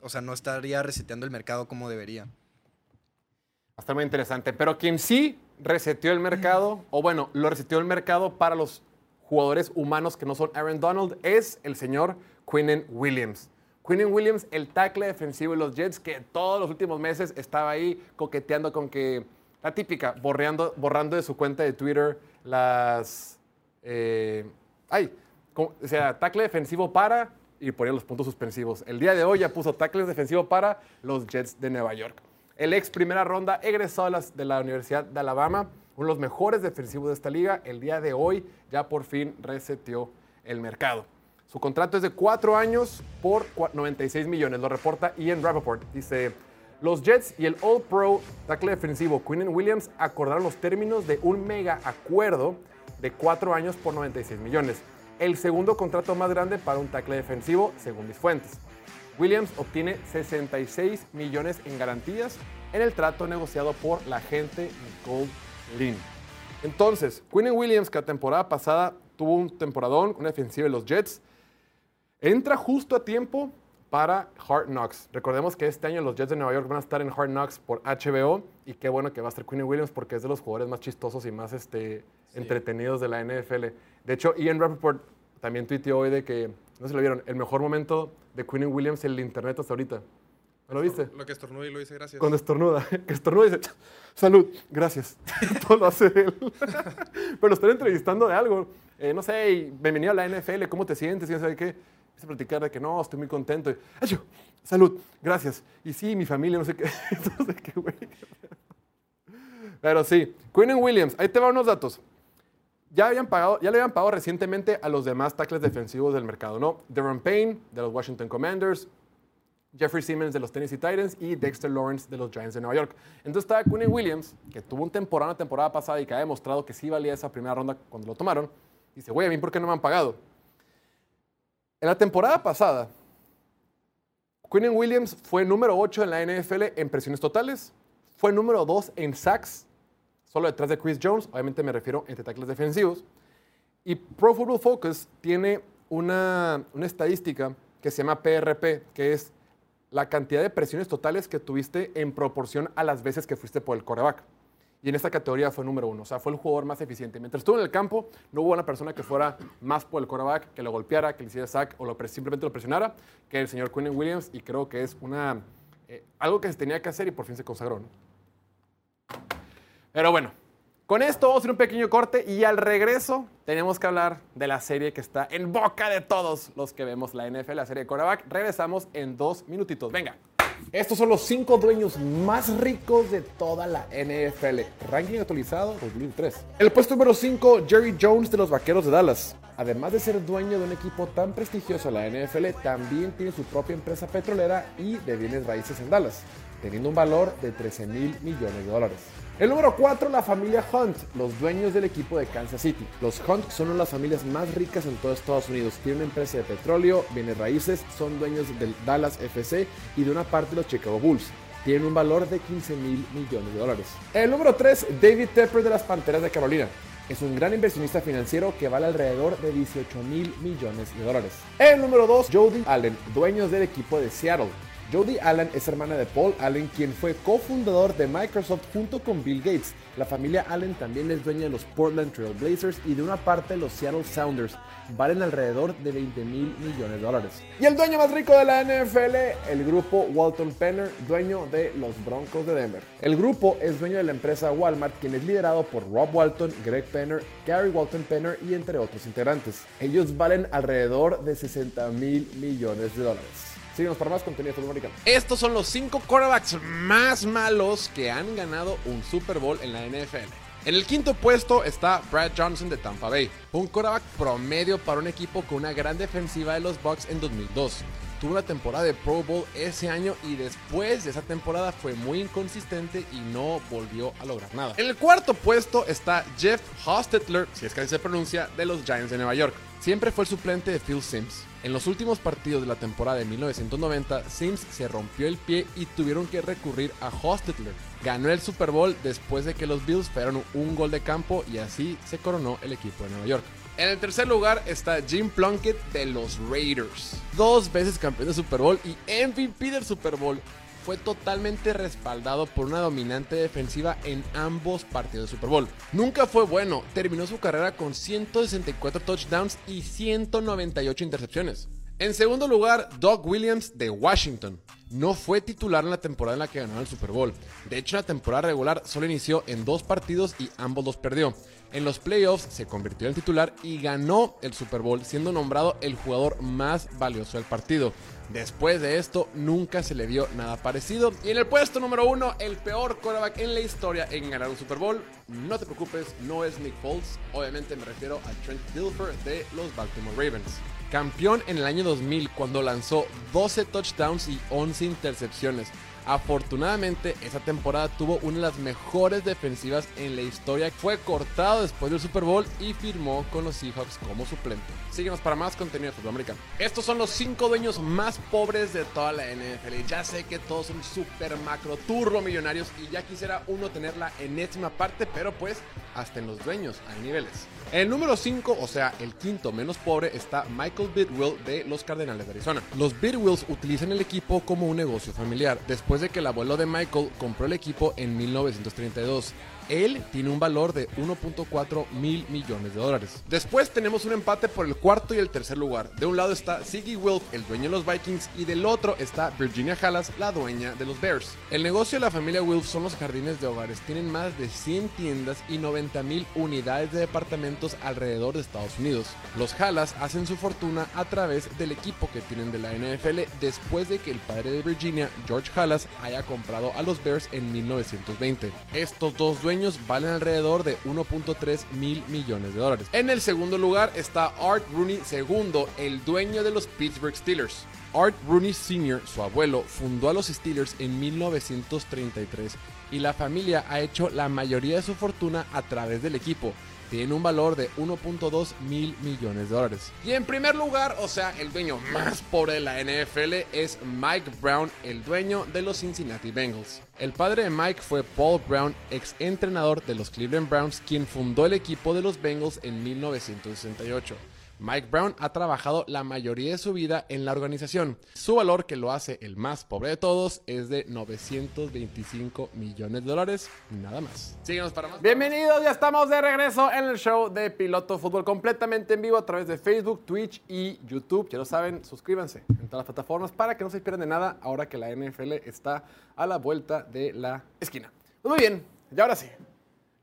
O sea, no estaría reseteando el mercado como debería. Va a estar muy interesante. Pero quien sí reseteó el mercado, o bueno, lo reseteó el mercado para los jugadores humanos que no son Aaron Donald, es el señor Quinnen Williams. Quinnen Williams, el tackle defensivo de los Jets, que todos los últimos meses estaba ahí coqueteando con que, la típica, borreando, borrando de su cuenta de Twitter las... eh, ay, o sea, tackle defensivo para y ponía los puntos suspensivos. El día de hoy ya puso tackle defensivo para los Jets de Nueva York. El ex primera ronda egresado de, la Universidad de Alabama, uno de los mejores defensivos de esta liga, el día de hoy ya por fin reseteó el mercado. Su contrato es de cuatro años por cua- 96 millones, lo reporta Ian Rappaport. Dice, los Jets y el All Pro tackle defensivo Quinnen Williams acordaron los términos de un mega acuerdo de cuatro años por 96 millones. El segundo contrato más grande para un tackle defensivo, según mis fuentes. Williams obtiene 66 millones en garantías en el trato negociado por la agente Nicole Lynn. Entonces, Quinnen Williams, que la temporada pasada tuvo un temporadón, una defensiva de los Jets, entra justo a tiempo para Hard Knocks. Recordemos que este año los Jets de Nueva York van a estar en Hard Knocks por HBO y qué bueno que va a estar Quinnen Williams porque es de los jugadores más chistosos y más este, entretenidos de la NFL. De hecho, Ian Rappaport también tuiteó hoy de que, no se lo vieron, el mejor momento de Quinnen Williams en el internet hasta ahorita. ¿No lo viste? Lo que estornuda y lo dice gracias. Cuando estornuda, <laughs> que estornuda y dice, salud, gracias. <laughs> Todo lo hace él. <laughs> Pero lo están entrevistando de algo. Eh, no sé, y bienvenido a la NFL, ¿cómo te sientes? Y no sé qué. Empieza a platicar de que no, estoy muy contento. Y, "Ayo, salud, gracias. Y sí, mi familia, no sé qué. no sé qué, güey. Pero sí, Quinnen Williams, ahí te van unos datos. Ya, le habían pagado recientemente a los demás tackles defensivos del mercado, ¿no? Deron Payne, de los Washington Commanders, Jeffrey Simmons de los Tennessee Titans y Dexter Lawrence de los Giants de Nueva York. Entonces estaba Quinn Williams, que tuvo un temporada, una temporada pasada y que ha demostrado que sí valía esa primera ronda cuando lo tomaron. Dice, güey, a mí, ¿por qué no me han pagado? En la temporada pasada, Quinn Williams fue número 8 en la NFL en presiones totales, fue número 2 en sacks, solo detrás de Chris Jones, obviamente me refiero entre tackles defensivos. Y Pro Football Focus tiene una, una estadística que se llama PRP, que es la cantidad de presiones totales que tuviste en proporción a las veces que fuiste por el coreback. Y en esta categoría fue número uno, o sea, fue el jugador más eficiente. Mientras estuvo en el campo, no hubo una persona que fuera más por el coreback, que lo golpeara, que le hiciera sack o lo, simplemente lo presionara, que el señor Quinn Williams. Y creo que es una, eh, algo que se tenía que hacer y por fin se consagró. ¿no? Pero bueno, con esto vamos a hacer un pequeño corte y al regreso tenemos que hablar de la serie que está en boca de todos los que vemos la NFL, la serie de coreback. Regresamos en dos minutitos. Venga. Estos son los cinco dueños más ricos de toda la NFL. Ranking actualizado 2003. El puesto número 5, Jerry Jones de los Vaqueros de Dallas. Además de ser dueño de un equipo tan prestigioso la NFL, también tiene su propia empresa petrolera y de bienes raíces en Dallas, teniendo un valor de 13 mil millones de dólares. El número 4, la familia Hunt, los dueños del equipo de Kansas City. Los Hunt son una de las familias más ricas en todo Estados Unidos. Tienen una empresa de petróleo, bienes raíces, son dueños del Dallas FC y de una parte de los Chicago Bulls. Tienen un valor de 15 mil millones de dólares. El número 3, David Tepper de las Panteras de Carolina. Es un gran inversionista financiero que vale alrededor de 18 mil millones de dólares. El número 2, Jody Allen, dueños del equipo de Seattle. Jody Allen es hermana de Paul Allen, quien fue cofundador de Microsoft junto con Bill Gates. La familia Allen también es dueña de los Portland Trail Blazers y de una parte de los Seattle Sounders. Valen alrededor de 20 mil millones de dólares. Y el dueño más rico de la NFL, el grupo Walton Penner, dueño de los Broncos de Denver. El grupo es dueño de la empresa Walmart, quien es liderado por Rob Walton, Greg Penner, Gary Walton Penner y entre otros integrantes. Ellos valen alrededor de 60 mil millones de dólares. Síguenos para más contenido de fútbol americano. Estos son los cinco quarterbacks más malos que han ganado un Super Bowl en la NFL. En el quinto puesto está Brad Johnson de Tampa Bay, un quarterback promedio para un equipo con una gran defensiva de los Bucks en 2002. Tuvo una temporada de Pro Bowl ese año y después de esa temporada fue muy inconsistente y no volvió a lograr nada. En el cuarto puesto está Jeff Hostetler, si es que así se pronuncia, de los Giants de Nueva York. Siempre fue el suplente de Phil Sims. En los últimos partidos de la temporada de 1990, Sims se rompió el pie y tuvieron que recurrir a Hostetler. Ganó el Super Bowl después de que los Bills fallaron un gol de campo y así se coronó el equipo de Nueva York. En el tercer lugar está Jim Plunkett de los Raiders. Dos veces campeón de Super Bowl y MVP del Super Bowl fue totalmente respaldado por una dominante defensiva en ambos partidos de Super Bowl. Nunca fue bueno, terminó su carrera con 164 touchdowns y 198 intercepciones. En segundo lugar, Doug Williams de Washington. No fue titular en la temporada en la que ganó el Super Bowl. De hecho, la temporada regular solo inició en dos partidos y ambos los perdió. En los playoffs se convirtió en titular y ganó el Super Bowl, siendo nombrado el jugador más valioso del partido. Después de esto, nunca se le dio nada parecido. Y en el puesto número uno, el peor quarterback en la historia en ganar un Super Bowl. No te preocupes, no es Nick Foles. Obviamente me refiero a Trent Dilfer de los Baltimore Ravens. Campeón en el año 2000 cuando lanzó 12 touchdowns y 11 intercepciones. Afortunadamente, esa temporada tuvo una de las mejores defensivas en la historia. Fue cortado después del Super Bowl y firmó con los Seahawks como suplente. Síguenos para más contenido de fútbol americano. Estos son los cinco dueños más pobres de toda la NFL. Ya sé que todos son super macro turbo millonarios y ya quisiera uno tener la enésima parte, pero pues hasta en los dueños hay niveles. El número 5, o sea, el quinto menos pobre, está Michael Bidwill de los Cardenales de Arizona. Los Bidwills utilizan el equipo como un negocio familiar, después de que el abuelo de Michael compró el equipo en 1932. Él tiene un valor de 1.4 mil millones de dólares. Después tenemos un empate por el cuarto y el tercer lugar. De un lado está Siggy Wilf, el dueño de los Vikings, y del otro está Virginia Hallas, la dueña de los Bears. El negocio de la familia Wilf son los jardines de hogares. Tienen más de 100 tiendas y 90 mil unidades de departamentos alrededor de Estados Unidos. Los Hallas hacen su fortuna a través del equipo que tienen de la NFL después de que el padre de Virginia, George Hallas, haya comprado a los Bears en 1920. Estos dos dueños valen alrededor de 1.3 mil millones de dólares. En el segundo lugar está Art Rooney II, el dueño de los Pittsburgh Steelers. Art Rooney Sr., su abuelo, fundó a los Steelers en 1933 y la familia ha hecho la mayoría de su fortuna a través del equipo. Tiene un valor de 1.2 mil millones de dólares. Y en primer lugar, o sea, el dueño más pobre de la NFL es Mike Brown, el dueño de los Cincinnati Bengals. El padre de Mike fue Paul Brown, ex entrenador de los Cleveland Browns, quien fundó el equipo de los Bengals en 1968. Mike Brown ha trabajado la mayoría de su vida en la organización. Su valor, que lo hace el más pobre de todos, es de 925 millones de dólares, nada más. Síguenos para más. Bienvenidos, ya estamos de regreso en el show de Piloto Fútbol completamente en vivo a través de Facebook, Twitch y YouTube. Ya lo saben, suscríbanse en todas las plataformas para que no se pierdan de nada ahora que la NFL está a la vuelta de la esquina. Pues Muy bien, y ahora sí,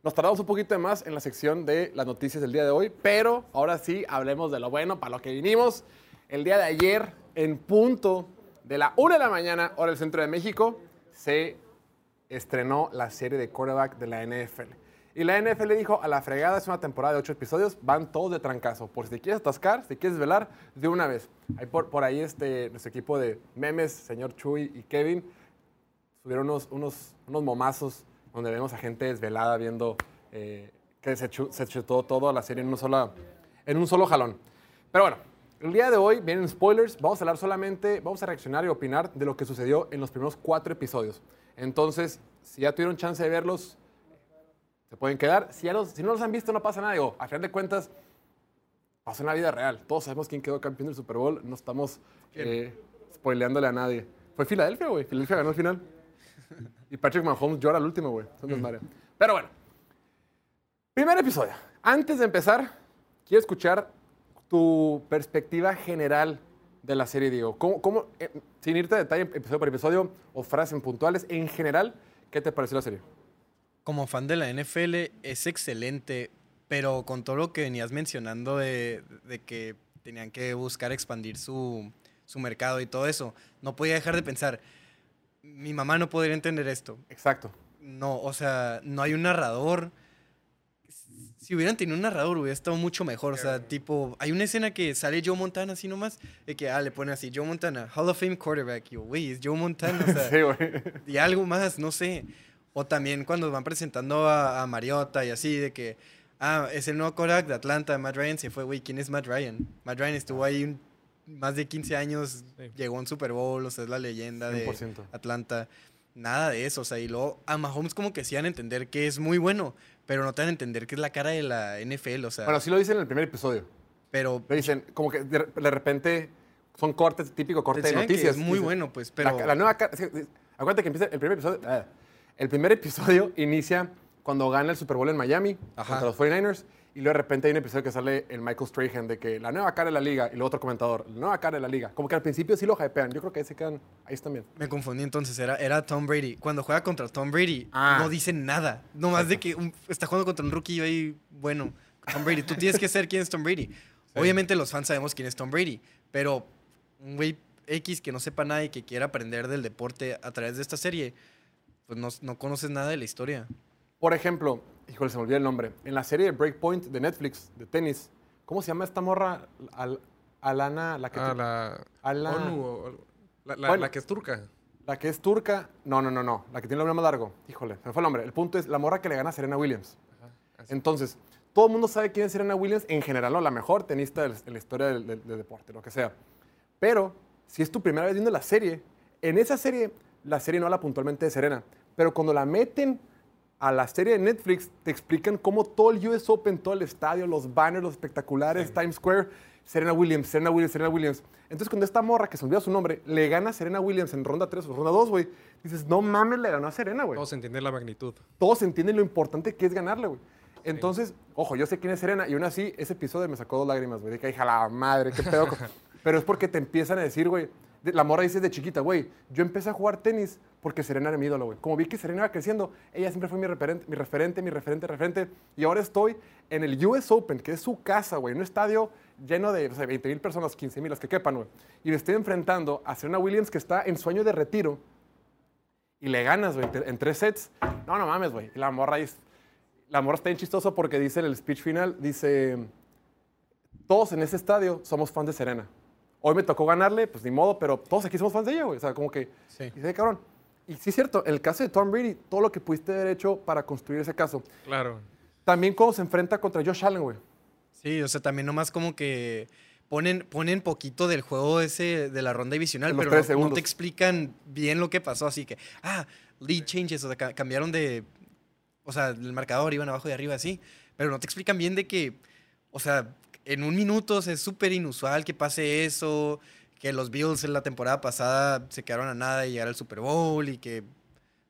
nos tardamos un poquito más en la sección de las noticias del día de hoy, pero ahora sí hablemos de lo bueno para lo que vinimos. El día de ayer, en punto de la 1 de la mañana, hora del centro de México, se estrenó la serie de quarterback de la NFL. Y la NFL dijo, a la fregada es una temporada de 8 episodios, van todos de trancazo. Por si te quieres atascar, si quieres velar, de una vez. Hay por, por ahí este, nuestro equipo de memes, señor Chuy y Kevin, subieron unos, unos, unos momazos donde vemos a gente desvelada viendo eh, que se, se chutó toda la serie en, una sola, en un solo jalón. Pero bueno, el día de hoy vienen spoilers. Vamos a hablar solamente, vamos a reaccionar y opinar de lo que sucedió en los primeros cuatro episodios. Entonces, si ya tuvieron chance de verlos, se pueden quedar. Si, ya los- si no los han visto, no pasa nada. Digo, a final de cuentas, pasó en la vida real. Todos sabemos quién quedó campeón del Super Bowl. No estamos eh, spoileándole a nadie. Fue Filadelfia, güey. Filadelfia ganó el final. Y Patrick Mahomes llora al último, güey. Son desmadre. Pero bueno. Primer episodio. Antes de empezar, quiero escuchar tu perspectiva general de la serie, Diego. ¿Cómo, cómo, eh, sin irte a detalle episodio por episodio o frases puntuales, en general, ¿qué te pareció la serie? Como fan de la NFL es excelente, pero con todo lo que venías mencionando de, de que tenían que buscar expandir su, su mercado y todo eso, no podía dejar de pensar, mi mamá no podría entender esto. Exacto. No, o sea, no hay un narrador. Si hubieran tenido un narrador, hubiera estado mucho mejor. O sea, tipo, hay una escena que sale Joe Montana así nomás, de que, ah, le pone así, Joe Montana, Hall of Fame quarterback. Y yo, güey, es Joe Montana. O sea, <laughs> Sí, güey. y algo más, no sé. O también cuando van presentando a, a Mariota y así, de que, ah, es el nuevo quarterback de Atlanta, Matt Ryan se fue, güey, ¿quién es Matt Ryan? Matt Ryan estuvo ahí un- más de 15 años, llegó a un Super Bowl, o sea, es la leyenda de 100%. Atlanta. Nada de eso, o sea, y luego a Mahomes como que sí dan a entender que es muy bueno, pero no te dan a entender que es la cara de la NFL, o sea, Bueno, sí lo dicen en el primer episodio. pero Le dicen, como que de, de repente son cortes, típico corte de decían que noticias. es muy Dicen, bueno, pues, La, pero... la nueva cara. Acuérdate que empieza el primer episodio. ah, el primer episodio <laughs> inicia cuando gana el Super Bowl en Miami Ajá. contra los 49ers. Y luego de repente hay un episodio que sale el Michael Strahan de que la nueva cara de la liga. Y luego otro comentador, la nueva cara de la liga. Como que al principio sí lo hypean. Yo creo que ahí se quedan. Ahí están bien. Me confundí entonces, era, era Tom Brady. Cuando juega contra Tom Brady, Ah. no dicen nada. Nomás de que un- está jugando contra un rookie ahí, bueno, Tom Brady. Tú tienes que saber quién es Tom Brady. Obviamente los fans sabemos quién es Tom Brady, pero un güey X que no sepa nada y que quiera aprender del deporte a través de esta serie, pues no, no conoces nada de la historia. Por ejemplo, híjole, se me olvidó el nombre. En la serie de Breakpoint de Netflix, de tenis, ¿cómo se llama esta morra? Al- Alana, la que, Ah, te- la Ala- ONU o. La, la- Bueno. la que es turca. la que es turca. No, no, no, no. La que tiene el nombre más largo. Híjole, se me fue el nombre. El punto es la morra que le gana a Serena Williams. Entonces, todo el mundo sabe quién es Serena Williams en general, ¿no? La mejor tenista en la historia del, del- del deporte, lo que sea. Pero, si es tu primera vez viendo la serie, en esa serie, la serie no habla puntualmente de Serena. Pero cuando la meten a la serie de Netflix, te explican cómo todo el US Open, todo el estadio, los banners, los espectaculares, Times Square, Serena Williams, Serena Williams, Serena Williams. Entonces, cuando esta morra, que se olvidó su nombre, le gana a Serena Williams en ronda 3 o ronda 2, güey, dices, no mames, le ganó a Serena, güey Todos entienden la magnitud. todos entienden lo importante que es ganarle, güey. Entonces, ojo, yo sé quién es Serena y aún así ese episodio me sacó dos lágrimas, güey. De que, hija la madre, qué pedo. con-". <laughs> Pero es porque te empiezan a decir, güey, la morra dice de chiquita, güey, yo empecé a jugar tenis porque Serena era mi ídolo, güey. Como vi que Serena iba creciendo, ella siempre fue mi referente, mi referente, mi referente, referente. Y ahora estoy en el US Open, que es su casa, güey, un estadio lleno de, no sé, 20 mil personas, 15 mil, las que quepan, güey. Y me estoy enfrentando a Serena Williams, que está en sueño de retiro, y le ganas, güey, en tre- en tres sets. No, no mames, güey. La morra ahí la morra está bien chistoso porque dice en el speech final, dice, todos en ese estadio somos fans de Serena. Hoy me tocó ganarle, pues ni modo, pero todos aquí somos fans de ella, güey. O sea, como que, Sí. y dice, cabrón. Y sí es cierto, en el caso de Tom Brady, todo lo que pudiste haber hecho para construir ese caso. Claro. También cómo se enfrenta contra Josh Allen, güey. Sí, o sea, también nomás como que ponen, ponen poquito del juego ese de la ronda divisional, pero no, te explican bien lo que pasó. Así que, ah, lead changes, o sea, ca- cambiaron de. O sea, el marcador iban abajo y arriba, así. Pero no te explican bien de que, o sea, en un minuto o sea, es súper inusual que pase eso, que los Bills en la temporada pasada se quedaron a nada de llegar al Super Bowl y que.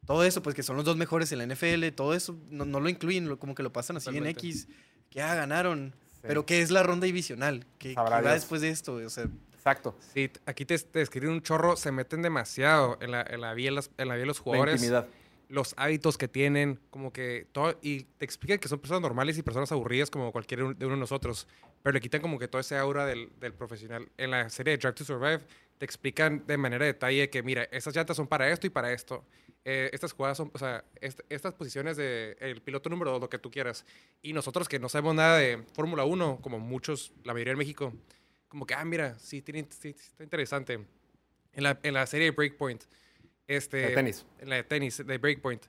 Todo eso, pues que son los dos mejores en la NFL, todo eso no, no lo incluyen, como que lo pasan así Totalmente. en X, que ah, ganaron. Sí. Pero ¿qué es la ronda divisional? ¿Qué, qué Sabrá va después de esto? O sea, Exacto. Sí, aquí te, te describen un chorro, se meten demasiado en la, en la, vida, en la vida de los La jugadores. intimidad. los hábitos que tienen, como que todo, y te explican que son personas normales y personas aburridas como cualquiera de uno de nosotros, pero le quitan como que todo ese aura del, del profesional. En la serie de Drive to Survive te explican de manera de detalle que, mira, estas llantas son para esto y para esto. Eh, estas jugadas son, o sea, est- estas posiciones de el piloto número dos, lo que tú quieras. Y nosotros que no sabemos nada de Fórmula 1, como muchos, la mayoría en México, como que, ah, mira, sí, tiene, sí está interesante. En la, en la serie de Breakpoint, este, De tenis. en la de tenis, de Breakpoint,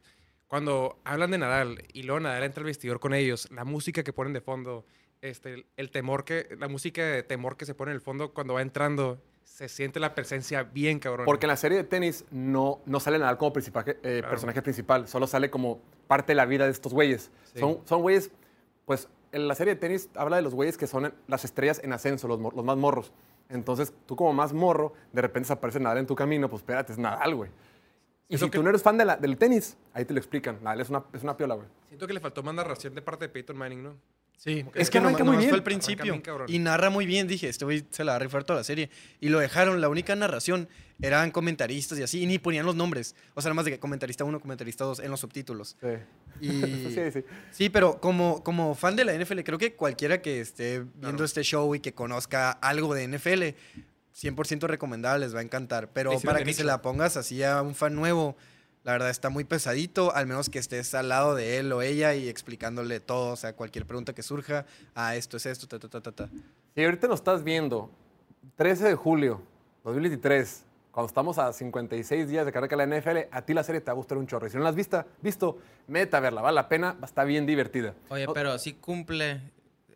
cuando hablan de Nadal y luego Nadal entra al vestidor con ellos, la música que ponen de fondo, este, el, el temor que, la música de temor que se pone en el fondo cuando va entrando, se siente la presencia bien cabrón. Porque en la serie de tenis no, no sale Nadal como principal, eh, personaje principal, solo sale como parte de la vida de estos güeyes. Sí. Son, son güeyes, pues en la serie de tenis habla de los güeyes que son las estrellas en ascenso, los, los más morros. Entonces, tú como más morro, de repente aparece Nadal en tu camino, pues espérate, es Nadal, güey. Y Eso si que- tú no eres fan de la- del tenis, ahí te lo explican. Nadal es una, es una piola, güey. Siento que le faltó más narración de parte de Peyton Manning, ¿no? Sí. que Es que arranca nomás, muy nomás bien. fue al Arranca principio. bien, cabrón. y narra muy bien. Dije, este güey se la va a rifar toda la serie. Y lo dejaron. La única narración eran comentaristas y así. Y ni ponían los nombres. O sea, nada más de que comentarista 1, comentarista 2 en los subtítulos. Sí. Y, <laughs> sí, sí. Sí, pero como, como fan de la NFL, creo que cualquiera que esté viendo Claro. este show y que conozca algo de NFL, 100% recomendable, les va a encantar. Pero para que se la pongas así a un fan nuevo, la verdad está muy pesadito, al menos que estés al lado de él o ella y explicándole todo, o sea, cualquier pregunta que surja, ah, esto es esto, ta, ta, ta, ta, ta. Si ahorita nos estás viendo, 13 de julio 2023, cuando estamos a 56 días de carrera de la NFL, a ti la serie te va a gustar un chorro. Y si no la has visto, visto meta a verla, vale la pena, está bien divertida. Oye, No- pero sí cumple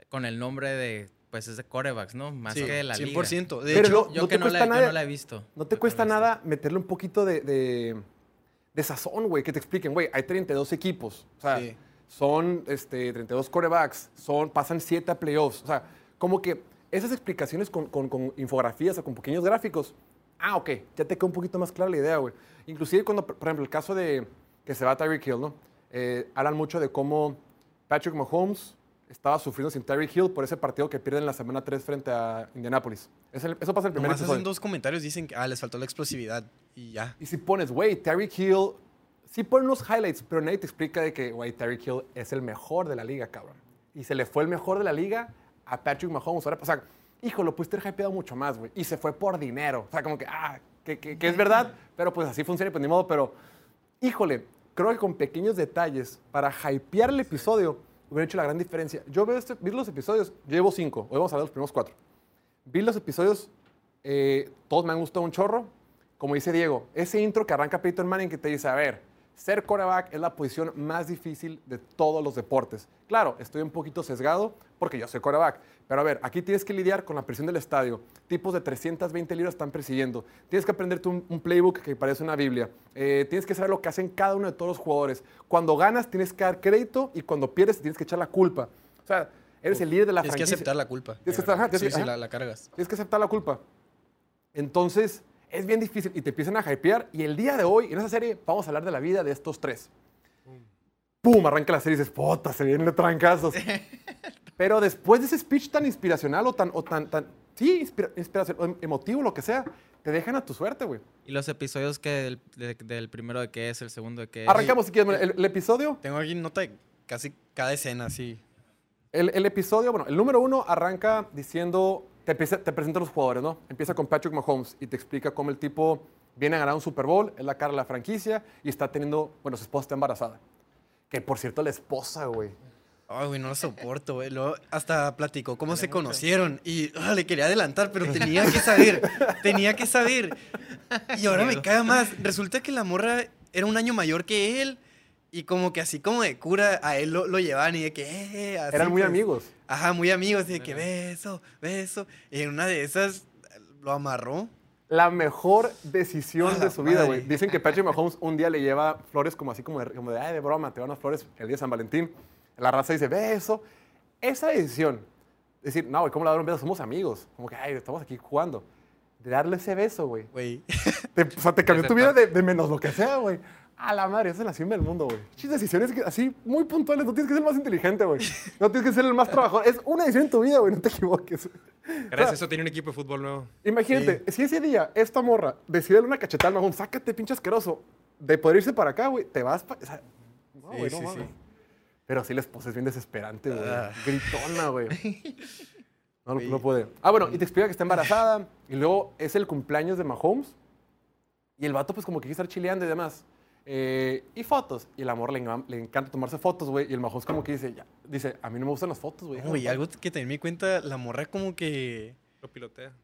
con el nombre de, pues es de corebacks, ¿no? Más Sí, que de la liga. 100%. De Pero hecho, no- Yo, te que, no cuesta la, yo nada- no la he visto. No te cuesta no nada meterle un poquito de, de, de sazón, güey, que te expliquen, güey, hay 32 equipos. O sea, Sí. son este, 32 corebacks, son, pasan 7 a playoffs. O sea, como que esas explicaciones con, con- con infografías o con pequeños gráficos, ah, ok, ya te queda un poquito más clara la idea, güey. Inclusive cuando, por ejemplo, el caso de que se va Tyreek Hill, ¿no? Eh, hablan mucho de cómo Patrick Mahomes estaba sufriendo sin Tyreek Hill por ese partido que pierden la semana 3 frente a Indianapolis. Es el- eso pasa en el primer nomás episodio. hacen dos comentarios, dicen que ah, les faltó la explosividad y ya. Y si pones, güey, Tyreek Hill, sí ponen los highlights, pero nadie te explica de que, güey, Tyreek Hill es el mejor de la liga, cabrón. Y se le fue el mejor de la liga a Patrick Mahomes. Ahora, o sea, hijo, lo pudiste haber hypeado mucho más, güey. Y se fue por dinero. O sea, como que, ah, que, que- que es verdad, pero pues así funciona, y pues ni modo. Pero, híjole, creo que con pequeños detalles para hypear el episodio hubiera hecho la gran diferencia. Yo veo este, vi los episodios, yo llevo cinco, hoy vamos a ver los primeros cuatro. Vi los episodios, eh, todos me han gustado un chorro. Como dice Diego, ese intro que arranca Peyton Manning que te dice, a ver, ser quarterback es la posición más difícil de todos los deportes. Claro, estoy un poquito sesgado porque yo soy quarterback, pero a ver, aquí tienes que lidiar con la presión del estadio. Tipos de 320 libras están persiguiendo. Tienes que aprenderte un, un playbook que parece una Biblia. Eh, tienes que saber lo que hacen cada uno de todos los jugadores. Cuando ganas tienes que dar crédito y cuando pierdes tienes que echar la culpa. O sea, eres el líder de la Tienes que franquicia. aceptar la culpa. Tienes que aceptar- ajá, tienes sí, que- sí, la, la cargas. Tienes que aceptar la culpa. Entonces, es bien difícil y te empiezan a hypear. Y el día de hoy, en esa serie, vamos a hablar de la vida de estos tres. ¡Pum! Arranca la serie y dices, puta, se vienen de trancazos. <laughs> Pero después de ese speech tan inspiracional o tan, o tan, tan sí, inspira- inspiración- o emotivo, lo que sea, te dejan a tu suerte, güey. Y los episodios que del, de- del primero de qué es, el segundo de qué es. Arrancamos, si quieres, el, el episodio. Tengo aquí nota de casi cada escena, sí. El, el episodio, bueno, el número uno arranca diciendo, te, te presenta a los jugadores, ¿no? Empieza con Patrick Mahomes y te explica cómo el tipo viene a ganar un Super Bowl, es la cara de la franquicia y está teniendo, bueno, su esposa está embarazada. Que por cierto, la esposa, güey. Ay, güey, no lo soporto, güey. Luego hasta platicó cómo se conocieron y ah, le quería adelantar, pero tenía que saber. tenía que saber. Y ahora me cae más. Resulta que la morra era un año mayor que él y como que así como de cura a él lo, lo llevaban y de que... Eh, así, Eran muy pues. amigos. Ajá, muy amigos y de que beso, beso. Y en una de esas lo amarró. La mejor decisión de su vida, güey. madre. Dicen que Patrick <laughs> Mahomes un día le lleva flores como así como de, como de, ay, de broma, te van unas flores el día de San Valentín. La raza dice, beso. Esa decisión, decir, no, güey, ¿cómo le dar un beso? Somos amigos. Como que, ay, estamos aquí jugando. De darle ese beso, güey. Güey. Te, o sea, te cambió tu vida de, de menos lo que sea, güey. A la madre, esa es la cima del mundo, güey. Muchas decisiones que- así muy puntuales. No tienes que ser el más inteligente, güey. No tienes que ser el más trabajador. Es una decisión en tu vida, güey. No te equivoques. Gracias eso tiene un equipo de fútbol nuevo. Imagínate, si ese día esta morra decide darle una cachetada al Mahomes, sácate, pinche asqueroso, de poder irse para acá, güey, te vas para... no, Sí, güey, no sí, mames. sí. Pero sí, la esposa es bien desesperante, güey. Ah. Gritona, güey. <laughs> No, no, Sí. no puede. Ah, bueno, y te explica que está embarazada, y luego es el cumpleaños de Mahomes, y el vato pues como que quiere estar chileando y demás. Eh, y fotos. Y el amor le, le encanta tomarse fotos, güey. Y el Mahomes como que dice, ya, dice, a mí no me gustan las fotos, güey. No, y algo que también me cuenta, la morra como que... Lo pilotea.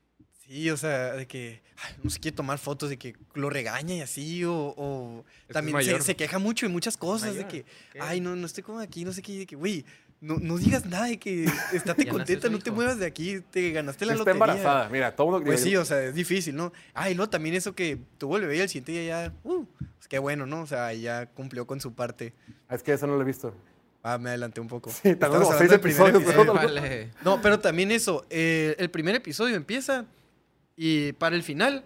Sí, o sea, de que ay, no se quiere tomar fotos, de que lo regaña y así, o, o también se, se queja mucho de muchas cosas, de que, ¿qué? ay, no, no estoy como aquí, no sé qué, de que, güey, no, no digas nada, de que estate contenta, no te hijo. muevas de aquí, te ganaste la Está lotería. embarazada. Mira, todo mundo... Pues sí, o sea, es difícil, ¿no? Ay, no, también eso que tuvo el bebé y el siguiente día ya, uh, pues qué bueno, ¿no? O sea, ya cumplió con su parte. Es que eso no lo he visto. Ah, me adelanté un poco. <laughs> Sí, tal vez Estamos seis episodios, episodio. pero- Vale. No, pero también eso, eh, el primer episodio empieza y para el final,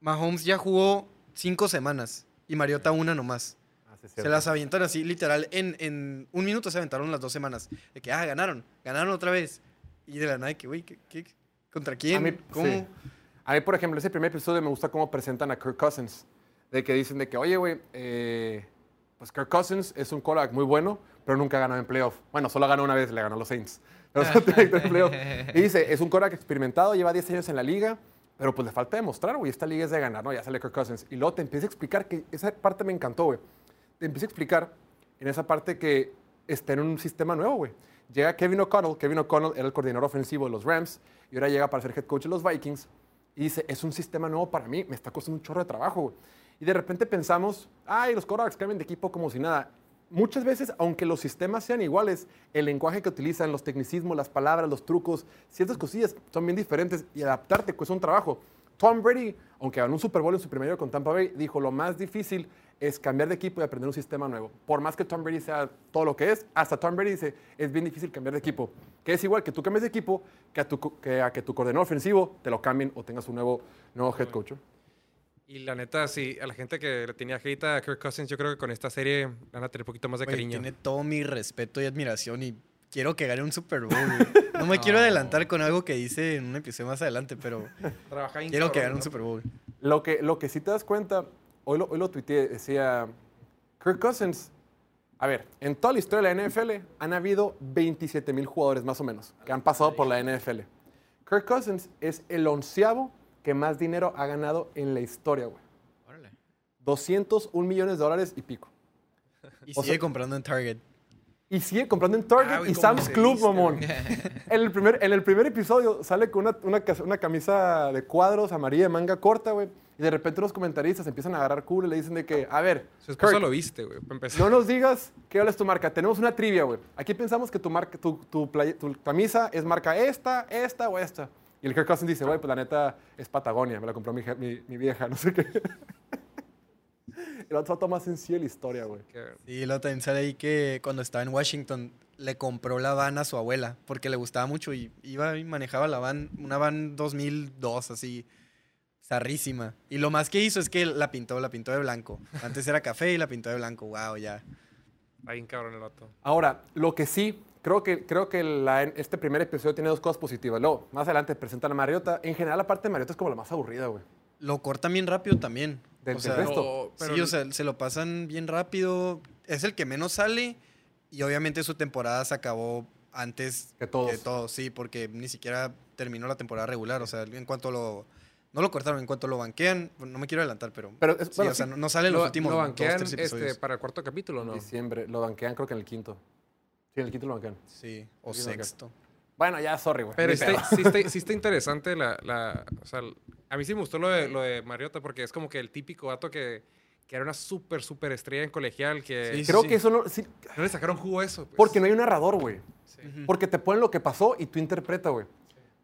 Mahomes ya jugó cinco semanas y Mariota una nomás. Es Se las aventaron así, literal, en, en un minuto se aventaron las dos semanas. De que, ah, ganaron, ganaron otra vez. Y de la nada, que, güey, ¿qué, qué- contra quién? A mí, ¿Cómo? sí. A mí, por ejemplo, ese primer episodio me gusta cómo presentan a Kirk Cousins. De que dicen de que, oye, güey, eh, pues Kirk Cousins es un quarterback muy bueno, pero nunca ha ganado en playoff. Bueno, solo ganó una vez, le ganó a los Saints. <laughs> Pero en playoff. Y dice, es un quarterback experimentado, lleva 10 años en la liga, pero pues le falta demostrar, güey, esta liga es de ganar, ¿no? Ya sale Kirk Cousins. Y luego te empieza a explicar que esa parte me encantó, güey. Te empieza a explicar en esa parte que está en un sistema nuevo, güey. Llega Kevin O'Connell, Kevin O'Connell era el coordinador ofensivo de los Rams y ahora llega para ser head coach de los Vikings y dice, es un sistema nuevo para mí, me está costando un chorro de trabajo, güey. Y de repente pensamos, ay, los quarterbacks cambian de equipo como si nada. Muchas veces, aunque los sistemas sean iguales, el lenguaje que utilizan, los tecnicismos, las palabras, los trucos, ciertas cosillas son bien diferentes y adaptarte cuesta un trabajo. Tom Brady, aunque ganó un Super Bowl en su primer año con Tampa Bay, dijo lo más difícil es cambiar de equipo y aprender un sistema nuevo. Por más que Tom Brady sea todo lo que es, hasta Tom Brady dice, es bien difícil cambiar de equipo. Que es igual que tú cambies de equipo que a, tu, que a que tu coordinador ofensivo te lo cambien o tengas un nuevo, nuevo head coach. Y la neta, sí, a la gente que le tenía hate a Kirk Cousins, yo creo que con esta serie van a tener un poquito más de Güey, cariño. tiene todo mi respeto y admiración y quiero que gane un Super Bowl. <laughs> No me quiero No. adelantar con algo que dice en un episodio más adelante, pero quiero que gane un. Super Bowl. Lo que, lo que sí te das cuenta, hoy lo, hoy lo tuiteé, decía, Kirk Cousins, a ver, en toda la historia de la NFL han habido 27 mil jugadores más o menos que han pasado por la NFL. Kirk Cousins es el onceavo que más dinero ha ganado en la historia, güey. Órale. 201 millones de dólares y pico. <laughs> Y O sigue sea- comprando en Target. Y sigue comprando en Target Ah, y Sam's Club, viste, mamón. <laughs> En el, primer, en el primer episodio sale con una, una, camisa de cuadros amarilla de manga corta, güey. Y de repente los comentaristas empiezan a agarrar culo y le dicen de que, a ver, Su esposa Kirk, lo viste, güey, no nos digas qué es tu marca. Tenemos una trivia, güey. Aquí pensamos que tu, marca, tu, tu, camisa es marca esta, esta o esta. Y el Kirk Cousins dice, güey, pues la neta es Patagonia. Me la compró mi, mi, mi vieja, <laughs> no sé qué. El otro más sencillo de la historia, güey. Sí, luego también sale ahí que cuando estaba en Washington le compró la van a su abuela porque le gustaba mucho y iba y manejaba la van, una van 2002 así, zarrísima. Y lo más que hizo es que la pintó, la pintó de blanco. Antes era café y la pintó de blanco, wow, ya. Bien cabrón el vato. Ahora, lo que sí, creo que, creo que la- este primer episodio tiene dos cosas positivas. Luego, más adelante presentan a Mariota. En general, la parte de Mariota es como la más aburrida, güey. Lo cortan bien rápido también. Del- o del sea, resto. Pero sí, o sea, se lo pasan bien rápido. Es el que menos sale y obviamente su temporada se acabó antes Que todos. que todos, sí, porque ni siquiera terminó la temporada regular. O sea, en cuanto lo No lo cortaron. En cuanto lo banquean, no me quiero adelantar, pero. Pero es- sí, bueno, o sea, sí. no, no sale en los Lo, últimos lo dos, banquean tres este, para el cuarto capítulo, ¿no? Diciembre. Lo banquean creo que en el quinto. Sí, en el quinto lo banquean. Sí, o sexto. Bueno, ya, sorry, güey. Pero está, sí, está, <laughs> sí está interesante la, la- o sea, a mí sí me gustó lo de, lo de Mariota porque es como que el típico vato que, que era una súper, súper estrella en colegial que Sí, Creo que eso no... sí, no le sacaron jugo a eso. pues. porque no hay un narrador, güey. Sí. Porque te ponen lo que pasó y tú interpretas, güey.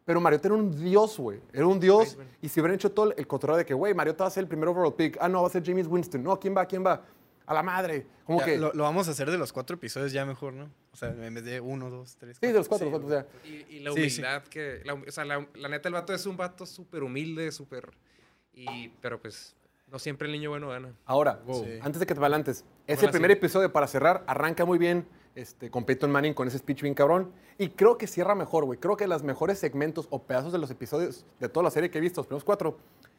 Pero Mariota era un dios, güey. Era un dios. Y si hubieran hecho todo el control de que, güey, Mariota va a ser el primer overall pick. Ah, no, va a ser James Winston. No, ¿quién va? ¿Quién va? A la madre. Como Ya, que... lo, lo vamos a hacer de los cuatro episodios ya mejor, ¿no? O sea, en vez de uno, dos, tres. Sí, de los cuatro, los cuatro, o sea. Y, y la Sí, sí. humildad que... La, o sea, la, la neta, el vato es un vato súper humilde, súper... Y, pero pues, no siempre el niño bueno gana. Ahora, Sí. antes de que te adelantes, ese Ojalá primer sí. episodio para cerrar arranca muy bien este, con Peyton Manning con ese speech bien cabrón. Y creo que cierra mejor, güey. Creo que los mejores segmentos o pedazos de los episodios de toda la serie que he visto, los primeros cuatro,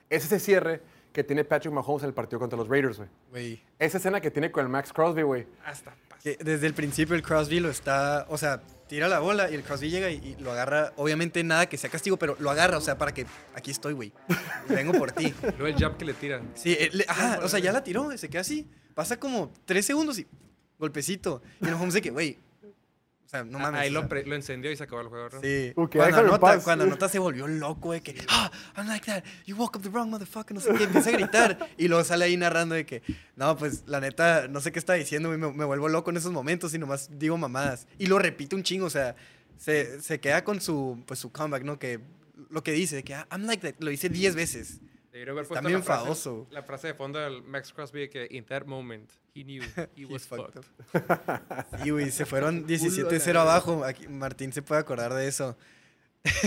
es ese cierre que tiene Patrick Mahomes en el partido contra los Raiders, güey. Güey. Esa escena que tiene con el Max Crosby, güey. Hasta. Que desde el principio el Crosby lo está, o sea, tira la bola y el Crosby llega y, y lo agarra. Obviamente nada que sea castigo, pero lo agarra, o sea, para que aquí estoy, güey. Vengo por ti. <laughs> Luego el jab que le tiran. Sí, eh, le- ajá, o sea, ya la tiró, se queda así. Pasa como tres segundos y golpecito. Y el Holmes de que, güey, o sea, no mames. Ahí lo, lo encendió y se acabó el juego. ¿no? Sí. Ok, cuando, anota, cuando anota se volvió loco de que, ah, I'm like that, you woke up the wrong motherfucker, no sé qué, empieza a gritar. Y luego sale ahí narrando de que, no, pues la neta, no sé qué está diciendo, me, me vuelvo loco en esos momentos y nomás digo mamadas. Y lo repite un chingo, o sea, se, se queda con su, pues su comeback, ¿no? Que lo que dice, de que "Ah, I'm like that, lo dice 10 veces. Debería haber Está puesto bien la frase, enfadoso. la frase de fondo del Max Crosby que in that moment he knew <laughs> he was fucked. Y, <laughs> güey, se fueron <laughs> 17-0 abajo. Aquí, Martín se puede acordar de eso.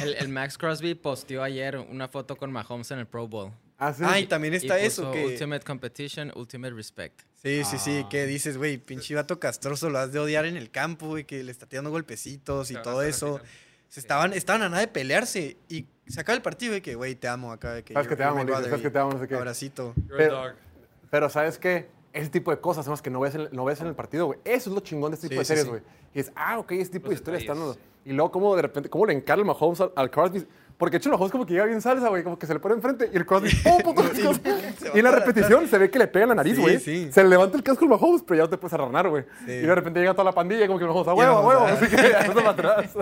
El, el Max Crosby posteó ayer una foto con Mahomes en el Pro Bowl. Ah, sí. Ah, y también Y está eso, que... Ultimate Competition, Ultimate Respect. Sí, sí, sí, que dices, güey, pinche vato castroso, lo has de odiar en el campo, güey, que le está tirando golpecitos y todo eso. Se estaban, estaban a nada de pelearse y se acaba el partido y que, güey, te amo acá. de Que Sabes que te amo, brother, sabes que y te amo, no sé qué. Abracito. Pero- dog. Pero ¿sabes qué? Ese tipo de cosas son las que no ves en, no ves en el partido, güey. Eso es lo chingón de este tipo Sí, de sí, series, sí. güey. Y es, ah, ok, ese tipo de Los historias están. Y luego, cómo de repente, cómo le encarga el Mahomes al, al Crosby. Porque de hecho, el Mahomes como que llega bien salsa, güey. Como que se le pone enfrente y el Crosby, ¡pum, pum, <laughs> pum! Sí, se va y en la repetición se ve que le pega en la nariz, Sí, güey. sí. Se le levanta el casco al Mahomes, pero ya no te puedes arranar, güey. Sí. Y de repente llega toda la pandilla, como que el Mahomes, a Y el huevo, a huevo. Mahomes, Así que ya <laughs> para atrás.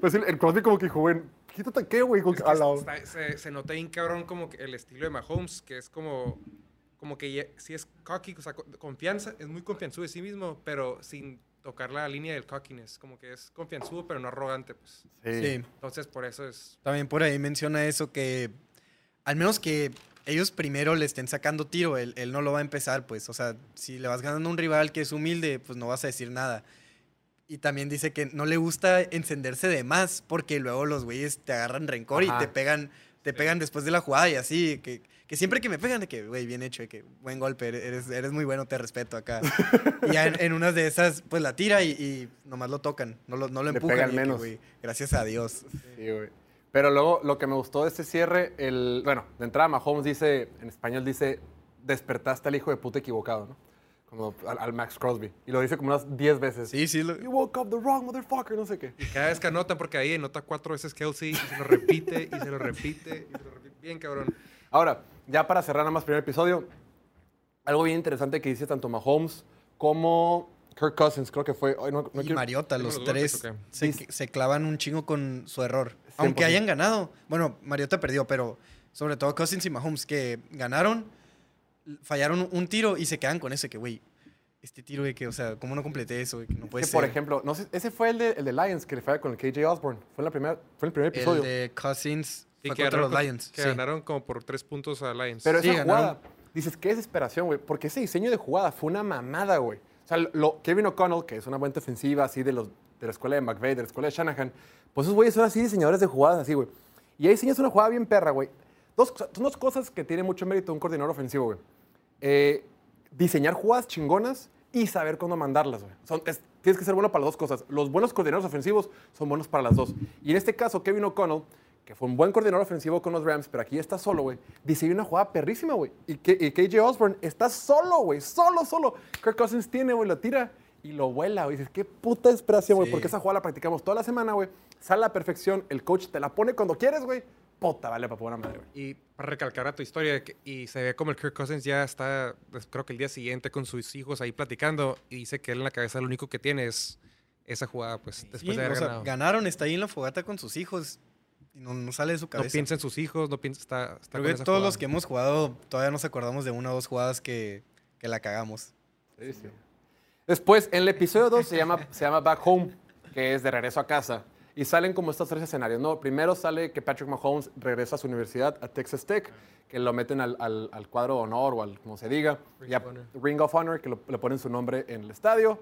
Pues sí, el Crosby como que dijo, güey, quítate qué, güey. Como que, a la- Está- se, se nota bien cabrón como que el estilo de Mahomes, que es como, como que si es cocky, o sea, co- confianza, es muy confianzudo de sí mismo, pero sin tocar la línea del cockiness, como que es confianzudo pero no arrogante, pues. Sí. Sí. Entonces por eso es... También por ahí menciona eso que al menos que ellos primero le estén sacando tiro, él, él no lo va a empezar, pues. O sea, si le vas ganando a un rival que es humilde, pues no vas a decir nada. Y también dice que no le gusta encenderse de más porque luego los güeyes te agarran rencor Ajá. y te pegan, te pegan después de la jugada y así. Que, que siempre que me pegan, de que, güey, bien hecho, de que buen golpe, eres, eres muy bueno, te respeto acá. y ya en, en unas de esas, pues la tira y, y nomás lo tocan, no lo, no lo Le empujan. pegan de que, menos. güey, gracias a Dios. Sí, güey. Pero luego lo que me gustó de este cierre, el, bueno, de entrada Mahomes dice, en español dice, despertaste al hijo de puta equivocado, ¿no? Como al, al Max Crosby. Y lo dice como unas 10 veces. Sí, sí, lo- You woke up the wrong motherfucker, no sé qué. Y cada vez que anota, porque ahí anota cuatro veces Kelsey y se lo repite y se lo repite y se lo repite. Bien cabrón. Ahora, ya para cerrar nada más primer episodio, algo bien interesante que dice tanto Mahomes como Kirk Cousins, creo que fue. ay, no, no y quiero- Mariota, ¿Tenemos los tres se, se clavan un chingo con su error. Aunque 100%. hayan ganado. Bueno, Mariota perdió, pero sobre todo Cousins y Mahomes que ganaron, fallaron un tiro y se quedan con ese que, güey, este tiro de que, o sea, ¿cómo no completé eso? güey? Que no puede que, ser. por ejemplo, no sé, ese fue el de, el de Lions que le falla con el KJ Osborne. Fue en, la primera, fue en el primer el episodio. de Cousins Y fue que contra ganaron, los con- Lions. que sí. ganaron como por tres puntos a Lions. Pero Sí, esa ganaron. jugada, dices, qué desesperación, güey. Porque ese diseño de jugada fue una mamada, güey. O sea, lo, Kevin O'Connell, que es una buena ofensiva así de, los, de la escuela de McVeigh, de la escuela de Shanahan, pues esos güeyes son así diseñadores de jugadas así, güey. Y ahí diseñas una jugada bien perra, güey. Dos, son dos cosas que tiene mucho mérito un coordinador ofensivo, güey. Eh, diseñar jugadas chingonas y saber cuándo mandarlas, güey. Son- es- tienes que ser bueno para las dos cosas. Los buenos coordinadores ofensivos son buenos para las dos. Y en este caso, Kevin O'Connell, que fue un buen coordinador ofensivo con los Rams, pero aquí está solo, güey, diseñó una jugada perrísima, güey. Y, y KJ Osborne está solo, güey, solo, solo. Kirk Cousins tiene, güey, lo tira y lo vuela, güey. Dices, qué puta desesperación, güey, Sí. porque esa jugada la practicamos toda la semana, güey. Sale a la perfección, el coach te la pone cuando quieres, güey. puta, vale, para buena madre, güey. Y para recalcar a tu historia, y se ve como el Kirk Cousins ya está, pues, creo que el día siguiente con sus hijos ahí platicando, y dice que él en la cabeza lo único que tiene es esa jugada, pues, después Sí, de haber o sea, ganado. ganaron, está ahí en la fogata con sus hijos. Y no, no sale de su No cabeza. piensa en sus hijos, no piensa, está, está Creo con que esa todos jugada. los que hemos jugado todavía nos acordamos de una o dos jugadas que, que la cagamos. Sí, sí. Después, en el episodio 2 se llama, se llama Back Home, que es de regreso a casa. Y salen como estos tres escenarios, ¿no? Primero sale que Patrick Mahomes regresa a su universidad, a Texas Tech, que lo meten al, al- al cuadro de honor o al, como se diga, Ring y a- of Honor. Ring of Honor, que lo- le ponen su nombre en el estadio.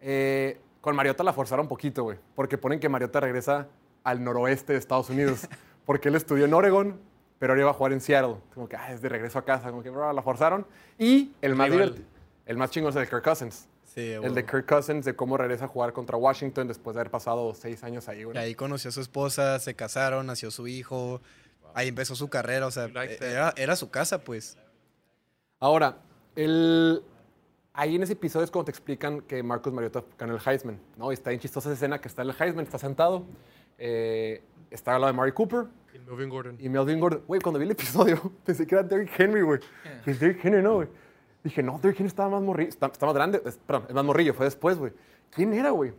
Eh, con Mariota la forzaron un poquito, güey, porque ponen que Mariota regresa al noroeste de Estados Unidos, <laughs> porque él estudió en Oregon, pero ahora iba a jugar en Seattle. Como que, ah, es de regreso a casa, como que bro, la forzaron. Y el más el más chingón es el Kirk Cousins. Sí, El de Kirk Cousins, de cómo regresa a jugar contra Washington después de haber pasado seis años ahí, güey. Y ahí conoció a su esposa, se casaron, nació su hijo. Ahí empezó su carrera, o sea, like that. era, era su casa, pues. Ahora, el... ahí en ese episodio es cuando te explican que Marcus Mariota ganó el Heisman, ¿no? Y está bien chistosa esa escena que está en el Heisman, está sentado, eh, está al lado de Mari Cooper Y Melvin Gordon. y Melvin Gordon. Güey, cuando vi el episodio, <laughs> pensé que era Derrick Henry, güey. Y es Derrick Henry, no, güey. Dije, no, Derrick Henry estaba más morrillo, está, está más grande, es- perdón, es más morrillo, fue después, güey. ¿Quién era, güey?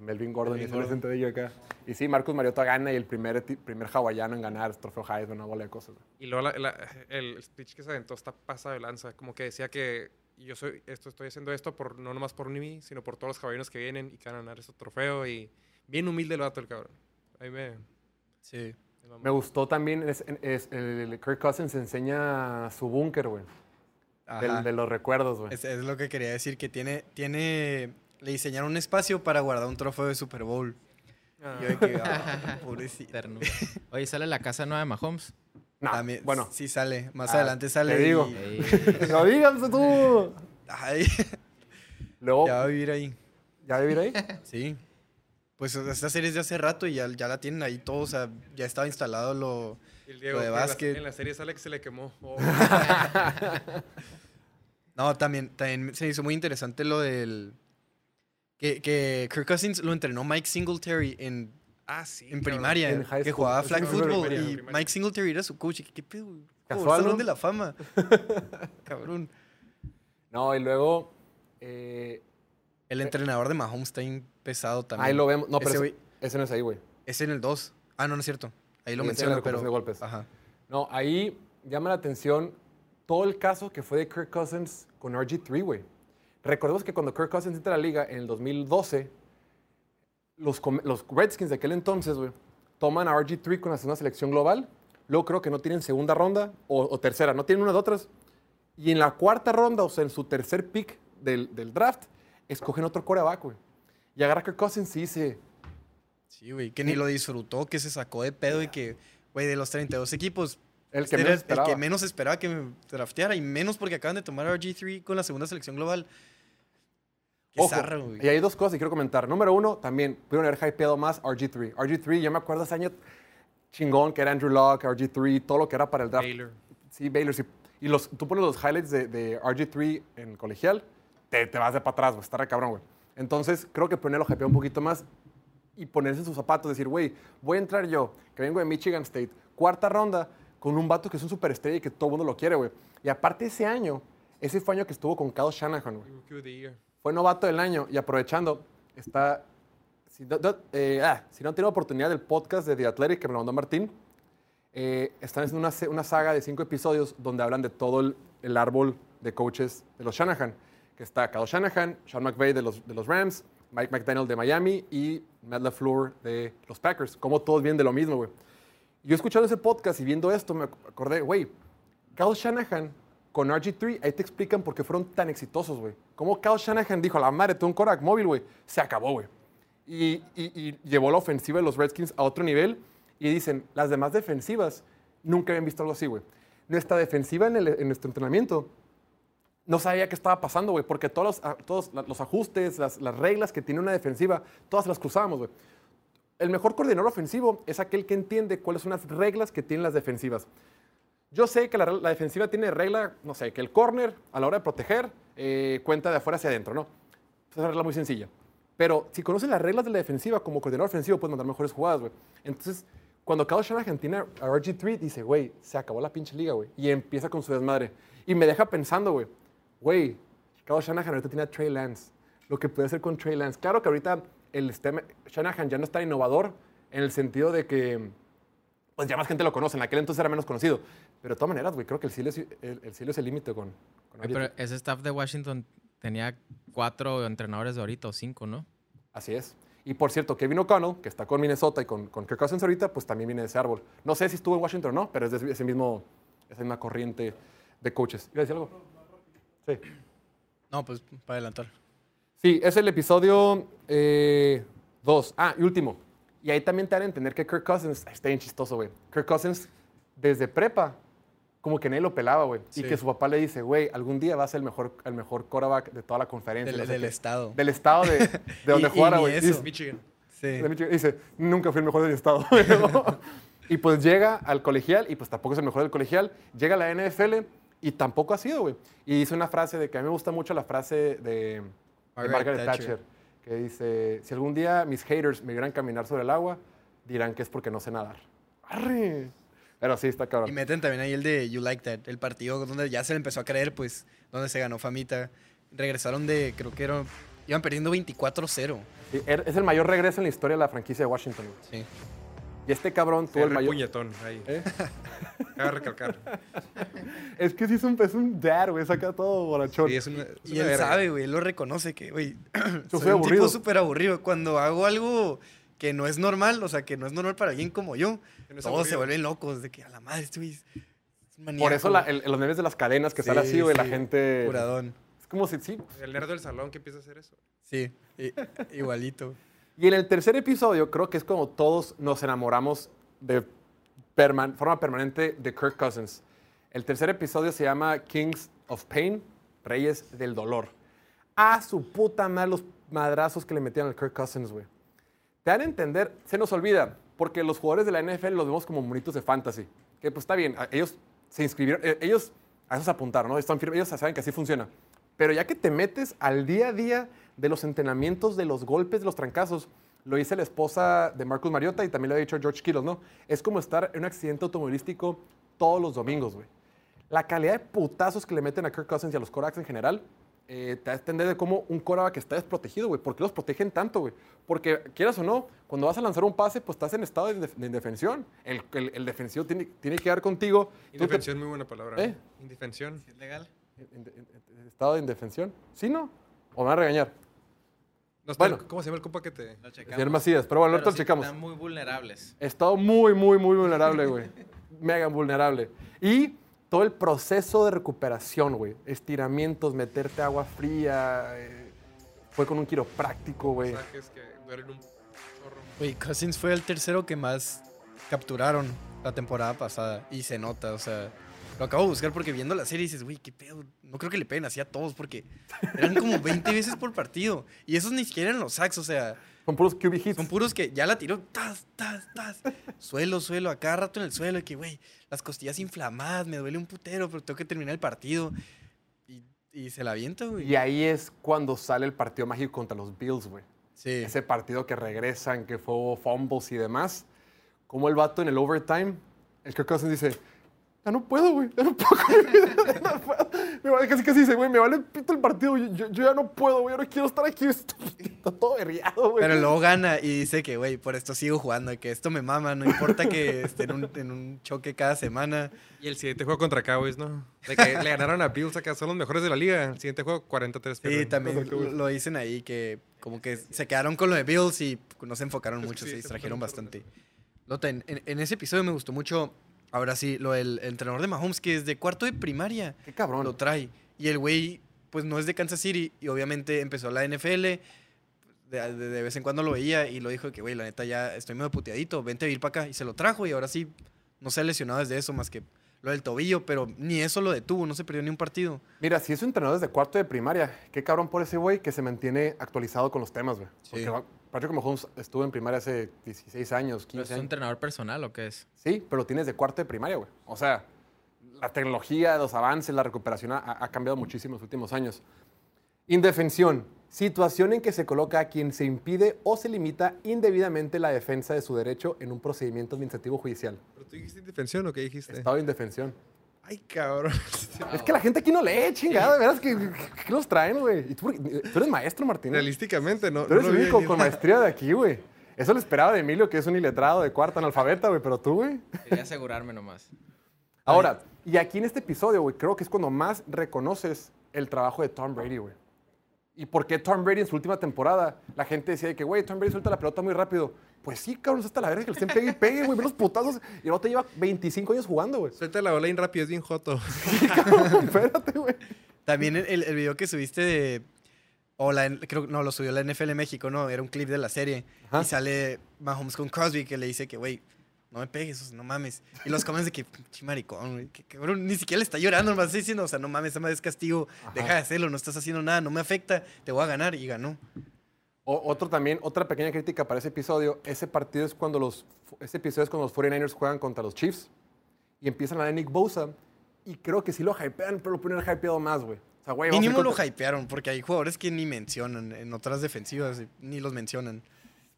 Melvin Gordon, y Melvin sale Gordon. sentadillo acá. Y sí, Marcus Mariota gana y el primer, primer hawaiano en ganar el trofeo Heisman, una bola de cosas, güey. Y luego la- la- el speech que se aventó está pasado de lanza. Como que decía que yo soy esto, estoy haciendo esto por, no nomás por mí, sino por todos los caballeros que vienen y que van a ganar ese trofeo. Y bien humilde el vato, el cabrón. Ahí me... Sí. me gustó también, es, es- el Kirk Cousins enseña su búnker, güey. Del- Ajá. De, los recuerdos, güey. Es, es lo que quería decir, que tiene, tiene, le diseñaron un espacio para guardar un trofeo de Super Bowl. Ah. Y yo de que, ah, pobrecito. Ternura. Oye, ¿sale la casa nueva de Mahomes? No, También, bueno, sí sale, más Ah, adelante sale. te digo. y- Ey, <laughs> no digas tú. Ay, Luego, ya va ¿ya, a vivir ahí. va a vivir ahí? Sí. Pues esta serie es de hace rato y ya, ya la tienen ahí todo, o sea, ya estaba instalado lo... El Diego, Lo de que en la- básquet. En la, serie sale que se le quemó. <laughs> Oh, No, también, también se me hizo muy interesante lo del... Que, que Kirk Cousins lo entrenó Mike Singletary en, ah, sí. en primaria, En high que school. jugaba Sí, flag en football y primaria. Mike Singletary era su coach. ¿Qué pedo? Casual, Salón ¿no? de la fama. <laughs> Cabrón. No, y luego, eh, El entrenador de Mahomes está pesado también. ahí lo vemos. No, pero Ese ese, güey- ese no es ahí, güey. Es en el 2. Ah, no, no es cierto. Ahí lo era menciona, pero... de golpes. Ajá. No, ahí llama la atención todo el caso que fue de Kirk Cousins con RG3, güey. Recordemos que cuando Kirk Cousins entra a la liga en el 2012, los, los Redskins de aquel entonces, güey, toman a RG3 con la segunda selección global. Luego creo que no tienen segunda ronda o, o tercera, no tienen una de otras. Y en la cuarta ronda, o sea, en su tercer pick del, del draft, escogen otro coreback, güey. Y agarra a Kirk Cousins y dice, Sí, güey, que ni lo disfrutó, que se sacó de pedo y que, güey, de los 32 equipos, el que menos el esperaba. que menos esperaba que me drafteara y menos porque acaban de tomar a RG3 con la segunda selección global. Qué Ojo, zarra, güey. y hay dos cosas que quiero comentar. Número uno, también pudieron haber hypeado más RG3. RG3, yo me acuerdo ese año chingón que era Andrew Luck, RG3, todo lo que era para el draft. Baylor. Sí, Baylor. sí. Y los, tú pones los highlights de, de RG3 en colegial, te, te vas de para atrás, güey. Está re cabrón, güey. Entonces, creo que ponerlo hypeado un poquito más y ponerse en sus zapatos, decir, güey, voy a entrar yo, que vengo de Michigan State, cuarta ronda, con un vato que es un superestrella y que todo el mundo lo quiere, güey. Y aparte ese año, ese fue año que estuvo con Kyle Shanahan, güey fue novato del año y aprovechando, está. Si no, no, eh, ah, si no han tenido oportunidad del podcast de The Athletic que me lo mandó Martín, eh, están haciendo una, una saga de cinco episodios donde hablan de todo el, el árbol de coaches de los Shanahan, que está Kyle Shanahan, Sean McVay de los, de los Rams, Mike McDaniel de Miami y Matt LaFleur de los Packers. Como todos vienen de lo mismo, güey. Yo escuchando ese podcast y viendo esto, me acordé, güey, Kyle Shanahan con RG3, ahí te explican por qué fueron tan exitosos, güey. Cómo Kyle Shanahan dijo, a la madre, tú un Korak móvil, güey, se acabó, güey. Y, y- llevó la ofensiva de los Redskins a otro nivel. Y dicen, las demás defensivas nunca habían visto algo así, güey. Nuestra defensiva en nuestro entrenamiento no sabía qué estaba pasando, güey, porque todos los, a- todos los ajustes, las, las reglas que tiene una defensiva, todas las cruzábamos, güey. El mejor coordinador ofensivo es aquel que entiende cuáles son las reglas que tienen las defensivas. Yo sé que la, la defensiva tiene regla, no sé, que el corner a la hora de proteger eh, cuenta de afuera hacia adentro, ¿no? Es una regla muy sencilla. Pero si conoces las reglas de la defensiva como coordinador ofensivo, puedes mandar mejores jugadas, güey. Entonces, Cuando Kyle Shanahan tiene a RG3, dice, güey, se acabó la pinche liga, güey. Y empieza con su desmadre. Y me deja pensando, güey, güey, Kyle Shanahan ahorita tiene a Trey Lance. Lo que puede hacer con Trey Lance. Claro que ahorita el sistema- Shanahan ya no está innovador en el sentido de que pues ya más gente lo conoce. En aquel entonces era menos conocido. Pero de todas maneras, güey, creo que el cielo es el, el cielo es el límite con, con Oye, RG3. Pero ese staff de Washington tenía cuatro entrenadores de ahorita o cinco, ¿no? Así es. Y por cierto, Kevin O'Connell, que está con Minnesota y con, con Kirk Cousins ahorita, pues también viene de ese árbol. No sé si estuvo en Washington o no, pero es de ese mismo, esa misma corriente de coaches. ¿Iba a decir algo? Sí. No, pues para adelantar. Sí, es el episodio 2. ah, y último. Y ahí también te dan a entender que Kirk Cousins, está bien chistoso, güey. Kirk Cousins, desde prepa, como que nadie lo pelaba, güey. Y que su papá le dice, güey, algún día vas a ser el mejor, el mejor quarterback de toda la conferencia. Del, no sé del qué. estado. Del estado de, de <laughs> donde jugara, güey. Michigan. Sí. de Michigan. Dice, nunca fui el mejor del estado. <laughs> y pues llega al colegial y pues tampoco es el mejor del colegial. Llega a la NFL y tampoco ha sido, güey. Y dice una frase de que a mí me gusta mucho la frase de, de Margaret Margaret, Thatcher. Thatcher. que dice, si algún día mis haters me vieran caminar sobre el agua, dirán que es porque no sé nadar. ¡Arre! Pero sí, está Y cabrón. meten también ahí el de You Like That, el partido donde ya se le empezó a creer, pues, donde se ganó famita. Regresaron de, creo que eran, iban perdiendo 24-0. Sí, er- es el mayor regreso en la historia de la franquicia de Washington. Sí. Y este cabrón tuvo el mayor... puñetón ahí. ¿Eh? <laughs> Cabe recalcar. <laughs> Es que sí es un, es un dad, güey, saca todo borrachón. Sí, es una, es Y una él verga. sabe, güey, él lo reconoce que, güey, <clears throat> Yo soy, soy un aburrido. tipo súper aburrido. Cuando hago algo que no es normal, o sea, que no es normal para alguien como yo, no es todos se aburrido. vuelven locos de que a la madre, este güey es. Por eso la- el- los memes de las cadenas que sale Sí, así, güey, la sí, gente... Curadón. Es como si, sí. El nerd del salón que empieza a hacer eso. Sí, <laughs> igualito. Y en el tercer episodio creo que es como todos nos enamoramos de forma permanente de Kirk Cousins. El tercer episodio se llama Kings of Pain, Reyes del Dolor. A su puta madre los madrazos que le metían al Kirk Cousins, güey. Te dan a entender, se nos olvida, porque los jugadores de la NFL los vemos como monitos de fantasy. Que pues está bien, ellos se inscribieron, eh, ellos a eso se apuntaron, ¿no? Están firmes, ellos saben que así funciona. Pero ya que te metes al día a día de los entrenamientos, de los golpes, de los trancazos, lo dice la esposa de Marcus Mariota y también lo ha dicho George Kittle, ¿no? Es como estar en un accidente automovilístico todos los domingos, güey. La calidad de putazos que le meten a Kirk Cousins y a los Corax en general, eh, te da a entender de cómo un que está desprotegido, güey. ¿Por qué los protegen tanto, güey? Porque, quieras o no, cuando vas a lanzar un pase, pues estás en estado de, indef- de indefensión. El, el- el defensivo tiene, tiene que dar contigo. Te- Indefensión, muy buena palabra. ¿Eh? ¿eh? Indefensión. ¿Es legal? estado de indefensión. ¿Sí, no? ¿O me van a regañar? No, está- Bueno. ¿Cómo se llama el compa que te...? Macías. Pero bueno, ahorita lo checamos. Están muy vulnerables. He estado muy, muy, muy vulnerable, güey. Mega vulnerable. Y todo el proceso de recuperación, güey. Estiramientos, meterte agua fría. eh, fue con un quiropráctico, güey. Saques que duelen un chorro. Güey, Cousins fue el tercero que más capturaron la temporada pasada. Y se nota, o sea. Lo acabo de buscar porque viendo la serie dices, güey, qué pedo. No creo que le peguen así a todos porque eran como <laughs> 20 veces por partido. Y esos ni siquiera eran los sacks, o sea, Son puros QB hits. son puros que ya la tiró, tas, tas, tas. Suelo, suelo, a cada rato en el suelo. Y que, güey, las costillas inflamadas, me duele un putero, pero tengo que terminar el partido. Y, y se la avienta, güey. Y ahí es cuando sale el partido mágico contra los Bills, güey. Sí. Ese partido que regresan, que fue fumbles y demás. Como el vato en el overtime, el Cousins dice, ya no puedo, güey, ya no puedo. güey, <laughs> ya no puedo". Me vale, casi casi dice, güey, me vale pito el partido, yo, yo ya no puedo, güey, yo no quiero estar aquí. <laughs> Está todo herriado, güey. Pero luego gana y dice que, güey, por esto sigo jugando, que esto me mama, no importa que esté en un, en un choque cada semana. Y el siguiente juego contra Cowboys, ¿no? De que le ganaron a Bills acá, son los mejores de la liga. El siguiente juego, 43 Sí, pierden. también lo, lo dicen ahí, que como que se quedaron con lo de Bills y no se enfocaron Es que mucho, sí, se distrajeron bastante. Lota, en, en- en ese episodio me gustó mucho, ahora sí, lo del el entrenador de Mahomes, que desde cuarto de primaria Qué cabrón. lo trae. Y el güey, pues no es de Kansas City y obviamente empezó la NFL. De, de- de vez en cuando lo veía y lo dijo que, güey, la neta ya estoy medio puteadito, vente a vivir para acá. Y se lo trajo y ahora sí no se ha lesionado desde eso más que lo del tobillo, pero ni eso lo detuvo, no se perdió ni un partido. Mira, si es un entrenador desde cuarto de primaria, qué cabrón por ese güey que se mantiene actualizado con los temas, güey. Sí. Porque va- Patrick Mahomes estuvo en primaria hace 16 años, ¿Pero 15 ¿Es un años. entrenador personal o qué es? Sí, pero lo tienes de cuarto de primaria, güey. O sea, la tecnología, los avances, la recuperación ha, ha cambiado muchísimo en los últimos años. Indefensión. Situación en que se coloca a quien se impide o se limita indebidamente la defensa de su derecho en un procedimiento administrativo judicial. ¿Pero tú dijiste indefensión o qué dijiste? Estado de indefensión. Ay, cabrón. <laughs> Es que la gente aquí no lee, chingada, de veras, que, que los traen, güey? Tú, tú eres maestro, Martín. Realísticamente, ¿no? Tú eres no el único con <laughs> maestría de aquí, güey. Eso lo esperaba de Emilio, que es un iletrado de cuarta analfabeta, güey, pero tú, güey. Quería asegurarme nomás. Ahora, y aquí en este episodio, güey, creo que es cuando más reconoces el trabajo de Tom Brady, güey. ¿Y por qué Tom Brady en su última temporada? La gente decía de que, güey, Tom Brady suelta la pelota muy rápido. Pues sí, cabrón, hasta la verga que le estén pegue y pegue, güey, los putazos. Y luego te lleva 25 años jugando, güey. Suelta la bola bien rápido, es bien joto. <laughs> Espérate, güey. También el, el video que subiste de. O la, creo no, lo subió la NFL México, ¿no? Era un clip de la serie. Ajá. Y sale Mahomes con Crosby que le dice que, güey, no me pegues, no mames. Y los comments de que, pinche maricón, güey. Que, cabrón, ni siquiera le está llorando, nomás está diciendo, o sea, no mames, esa madre es castigo. Deja de hacerlo, no estás haciendo nada, no me afecta, te voy a ganar. Y ganó. O- otro también, otra pequeña crítica para ese episodio. Ese partido es cuando los, ese episodio es cuando los 49ers juegan contra los Chiefs y empiezan a dar Nick Bosa. Y creo que sí lo hypean, pero lo ponen hypeado más, güey. O sea, güey, Mínimo lo hypearon, porque hay jugadores que ni mencionan en otras defensivas, ni los mencionan.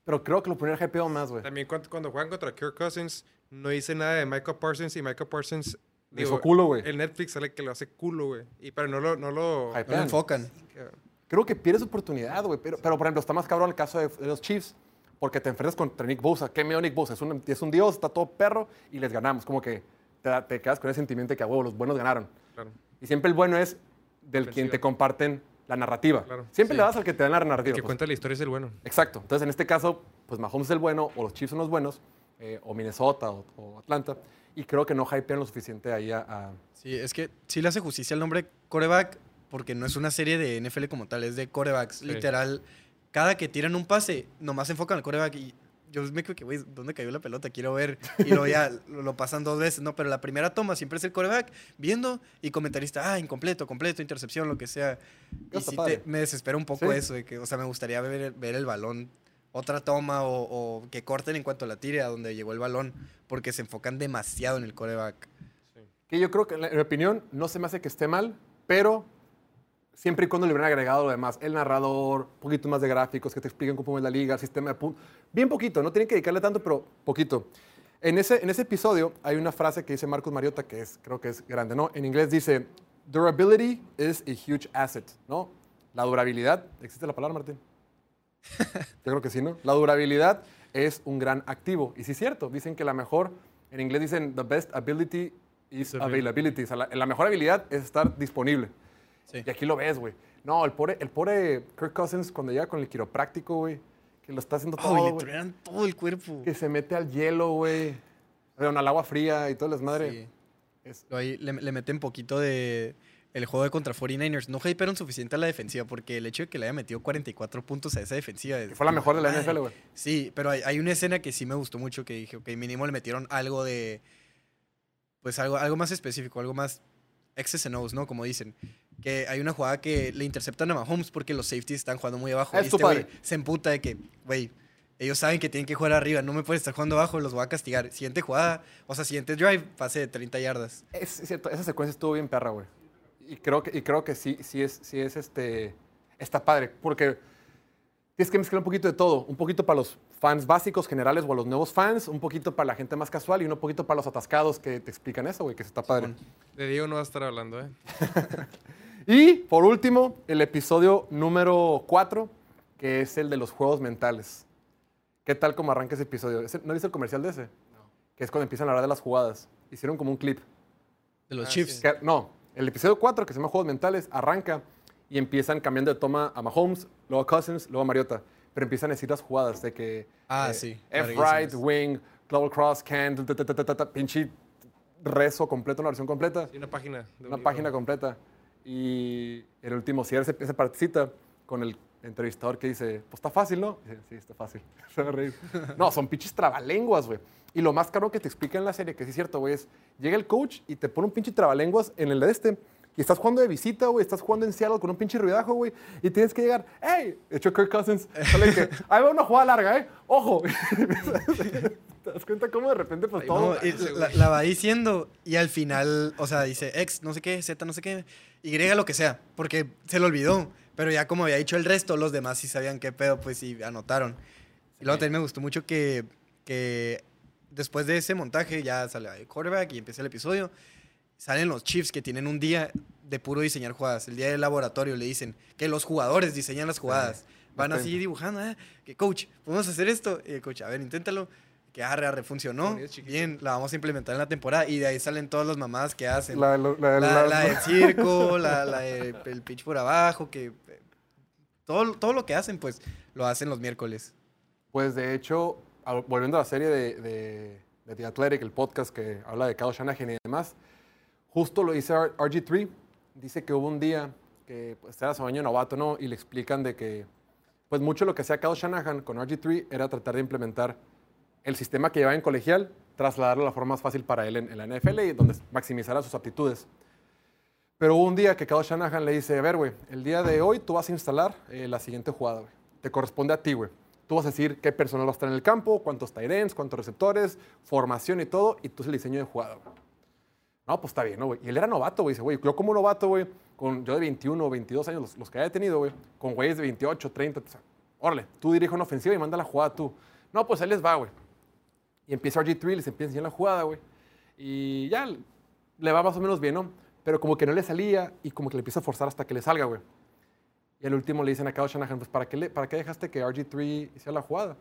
Pero creo que lo ponen hypeado más, güey. También cuando, cuando juegan contra Kirk Cousins, no dice nada de Michael Parsons y Michael Parsons. Le hizo culo, güey. El Netflix sale que lo hace culo, güey. Y pero no lo. No lo. No lo enfocan. Creo que pierdes oportunidad, güey. Pero, pero, por ejemplo, está más cabrón el caso de, de los Chiefs. Porque te enfrentas contra Nick Bosa. ¿Qué miedo Nick Bosa? Es un, es un dios, está todo perro y les ganamos. Como que te, te quedas con ese sentimiento de que, a huevo, los buenos ganaron. Claro. Y siempre el bueno es del quien te comparten la narrativa. Claro. Siempre Sí. le das al que te da la narrativa. Que pues. cuenta la historia es el bueno. Exacto. Entonces, en este caso, pues Mahomes es el bueno, o los Chiefs son los buenos, eh, o Minnesota, o, o Atlanta. Y creo que no hypean lo suficiente ahí a... a- Sí, es que sí le hace justicia al nombre coreback porque no es una serie de NFL como tal, es de corebacks. Literal, cada que tiran un pase, nomás se enfocan al coreback y yo me creo que, güey, ¿dónde cayó la pelota? Quiero ver. Y luego ya <laughs> lo, lo pasan dos veces, ¿no? Pero la primera toma siempre es el coreback viendo y comentarista, ah, incompleto, completo, intercepción, lo que sea. Y sí te- me desespera un poco Sí. eso, de que, o sea, me gustaría ver, ver el balón otra toma o, o que corten en cuanto la tire a donde llegó el balón, porque se enfocan demasiado en el coreback. Que yo creo que, en mi opinión, no se me hace que esté mal, pero siempre y cuando le hubieran agregado lo demás. El narrador, un poquito más de gráficos que te expliquen cómo es la liga, el sistema de puntos. Bien poquito, no tienen que dedicarle tanto, pero poquito. En ese, en ese episodio hay una frase que dice Marcus Mariota que es, creo que es grande, ¿no? En inglés dice, durability is a huge asset, ¿no? La durabilidad, ¿existe la palabra, Martín? <laughs> Yo creo que sí, ¿no? La durabilidad es un gran activo. Y sí es cierto, dicen que la mejor, en inglés dicen, the best ability is availability. O sea, la, la mejor habilidad es estar disponible. Sí. Y aquí lo ves, güey. No, el pobre, el pobre Kirk Cousins, cuando llega con el quiropráctico, güey, que lo está haciendo todo, Oh, le truenan todo el cuerpo. que se mete al hielo, güey, bueno, al agua fría y todo el desmadre. Sí. Es- ahí le, le meten poquito de el juego de contra 49ers. No hypearon suficiente a la defensiva porque el hecho de que le haya metido 44 puntos a esa defensiva. es- Fue la mejor de la. NFL, güey. Sí, pero hay, hay una escena que sí me gustó mucho que dije, ok, mínimo le metieron algo de. Pues algo, algo más específico, algo más X's and O's, ¿no? Como dicen. Que hay una jugada que le interceptan a Mahomes porque los safeties están jugando muy abajo. Es y tu este güey padre. se emputa de que, güey, ellos saben que tienen que jugar arriba, no me pueden estar jugando abajo, los voy a castigar. Siguiente jugada, o sea, siguiente drive, pase de 30 yardas. Es cierto, esa secuencia estuvo bien perra, güey. Y creo que, y creo que sí, sí es, sí es este, está padre, porque tienes que mezclar un poquito de todo, un poquito para los fans básicos, generales o a los nuevos fans, un poquito para la gente más casual y un poquito para los atascados que te explican eso, güey, que está padre. De Diego no va a estar hablando, ¿eh? <laughs> Y por último, el episodio número 4, que es el de los juegos mentales. ¿Qué tal como arranca ese episodio? ¿Ese- ¿No viste el comercial de ese? No. Que es cuando empiezan a hablar de las jugadas. Hicieron como un clip. De los Ah, Chiefs. sí. Que- no, el episodio 4, que se llama Juegos Mentales, arranca y empiezan cambiando de toma a Mahomes, luego a Cousins, luego a Mariota. Pero empiezan a decir las jugadas de que. Ah, eh, sí, F right, wing, double cross, can, pinche rezo completo, una versión completa, Sí, una página. de un una libro. página completa. Y el último cierre, esa partecita con el entrevistador que dice: Pues está fácil, ¿no? Dice, Sí, está fácil. <laughs> Se va a reír. No, son pinches trabalenguas, güey. Y lo más caro que te explica en la serie, que sí es cierto, güey, es llega el coach y te pone un pinche trabalenguas en el de este. Y estás jugando de visita, güey, estás jugando en Seattle con un pinche ruidajo, güey, y tienes que llegar, ¡hey! Hecho, Kirk Cousins sale que, <laughs> ahí va una jugada larga, ¿eh? ¡Ojo! <laughs> ¿Te das cuenta cómo de repente pues Ay, todo... No, y la, la va diciendo y al final, o sea, dice X, no sé qué, Z, no sé qué, Y, lo que sea, porque se lo olvidó. Pero ya como había dicho el resto, los demás sí sabían qué pedo, pues sí anotaron. Y luego también me gustó mucho que, que después de ese montaje ya sale el quarterback y empieza el episodio. Salen los Chiefs que tienen un día de puro diseñar jugadas. El día del laboratorio le dicen que los jugadores diseñan las jugadas. Van así dibujando, "Ah, que coach, podemos hacer esto. Y el coach, a ver, inténtalo. Que arre, arre, funcionó. Bien, la vamos a implementar en la temporada. Y de ahí salen todas las mamadas que hacen. La, la, la- La, la- la del <laughs> circo, la, la de- el pitch por abajo, que eh, todo, todo lo que hacen, pues, lo hacen los miércoles. Pues de hecho, volviendo a la serie de, de, de The Athletic, el podcast que habla de Kyle Shanahan y demás, justo lo dice R- RG3, dice que hubo un día que pues, era su año novato, ¿no? Y le explican de que, pues mucho lo que hacía Kyle Shanahan con RG3 era tratar de implementar el sistema que llevaba en colegial, trasladarlo a la forma más fácil para él en, en la NFL y donde maximizara sus aptitudes. Pero hubo un día que Kyle Shanahan le dice, a ver, güey, el día de hoy tú vas a instalar eh, la siguiente jugada, güey. Te corresponde a ti, güey. Tú vas a decir qué personal va a estar en el campo, cuántos tight ends, cuántos receptores, formación y todo, y tú es el diseño de jugada, güey. No, pues está bien, ¿no, güey? Y él era novato, güey. Dice, güey, yo como novato, güey, con yo de 21 o 22 años, los, que haya tenido, güey, con güeyes de 28, 30, o sea, órale, tú dirige una ofensiva y manda la jugada tú. No, pues ahí les va, güey. Y empieza RG3, les empieza a enseñar la jugada, güey. Y ya le va más o menos bien, ¿no? Pero como que no le salía y como que le empieza a forzar hasta que le salga, güey. Y al último le dicen a Kyle Shanahan, pues ¿para qué, le- ¿para qué dejaste que RG3 hiciera la jugada?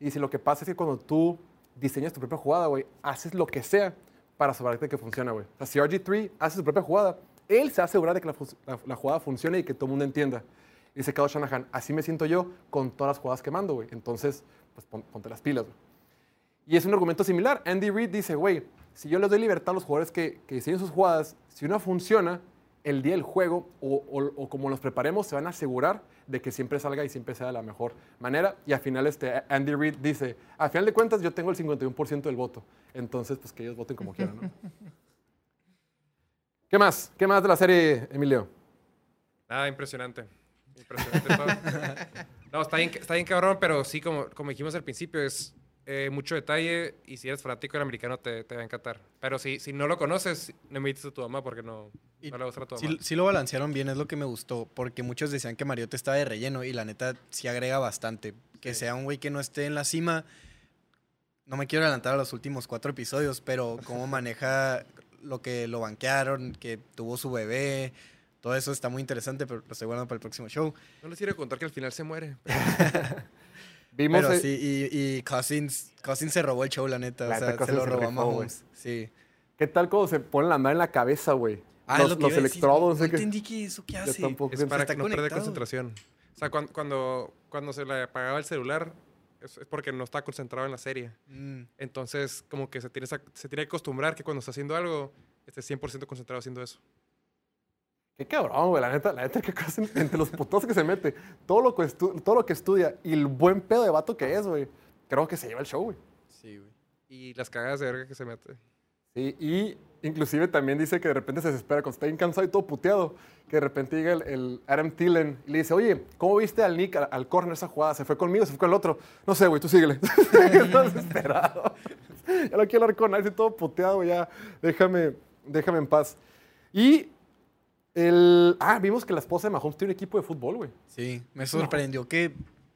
Y dice, lo que pasa es que cuando tú diseñas tu propia jugada, güey, haces lo que sea para asegurarte que funciona, güey. O sea, si RG3 hace su propia jugada, él se va a asegurar de que la, la- jugada funcione y que todo el mundo entienda. Y dice Kyle Shanahan, así me siento yo con todas las jugadas que mando, güey. Entonces, pues pon- ponte las pilas, güey. Y es un argumento similar. Andy Reid dice, güey, si yo les doy libertad a los jugadores que, que diseñen sus jugadas, si una funciona, el día del juego o, o- o como los preparemos, se van a asegurar de que siempre salga y siempre sea de la mejor manera. Y al final este, Andy Reid dice, al final de cuentas yo tengo el 51% del voto. Entonces, pues que ellos voten como quieran, ¿no? <laughs> ¿Qué más? ¿Qué más de la serie, Emilio? Nada, impresionante. Impresionante todo. <laughs> No, está bien, está bien cabrón, pero sí, como, como dijimos al principio, es eh, mucho detalle y si eres fanático del americano te, te va a encantar. Pero si, si no lo conoces, no invites a tu mamá porque no, Y no le va a tu Sí, mamá. sí lo balancearon bien, es lo que me gustó, porque muchos decían que Mariota estaba de relleno y la neta sí agrega bastante. Que sea un güey que no esté en la cima. No me quiero adelantar a los últimos cuatro episodios, pero cómo maneja lo que lo banquearon, que tuvo su bebé, todo eso está muy interesante, pero lo estoy guardando para el próximo show. No les quiero contar que al final se muere. <laughs> Vimos... Pero sí, y, y Cousins, Cousins se robó el show, la neta. La o sea, neta, se lo se robó a. Mahomes. Sí. ¿Qué tal cuando se pone la mano en la cabeza, güey? Ah, los lo que los electrodos, No no sé qué. entendí que eso qué hace. tampoco. Es para que no pierda concentración. O sea, cuan- cuando, cuando, se le apagaba el celular, es, es porque no está concentrado en la serie. Mm. Entonces, como que se tiene, se tiene que acostumbrar que cuando está haciendo algo, esté 100% concentrado haciendo eso. Qué cabrón, güey. La neta, la neta, <laughs> que cosa entre los putos que se mete, todo lo que, todo lo que estudia y el buen pedo de vato que es, güey. Creo que se lleva el show, güey. Sí, güey. Y las cagadas de verga que se mete. Sí, y inclusive también dice que de repente se desespera cuando está bien cansado y todo puteado. Que de repente llega el, el Adam Thielen y le dice, oye, ¿cómo viste al Nick, al, al corner esa jugada? ¿Se fue conmigo? ¿Se fue con el otro? No sé, güey, tú síguele. <laughs> está desesperado. <laughs> ya no quiero hablar con nadie, todo puteado, ya. Déjame, déjame en paz. Y el... Ah, vimos que la esposa de Mahomes tiene un equipo de fútbol, güey. Sí, me sorprendió que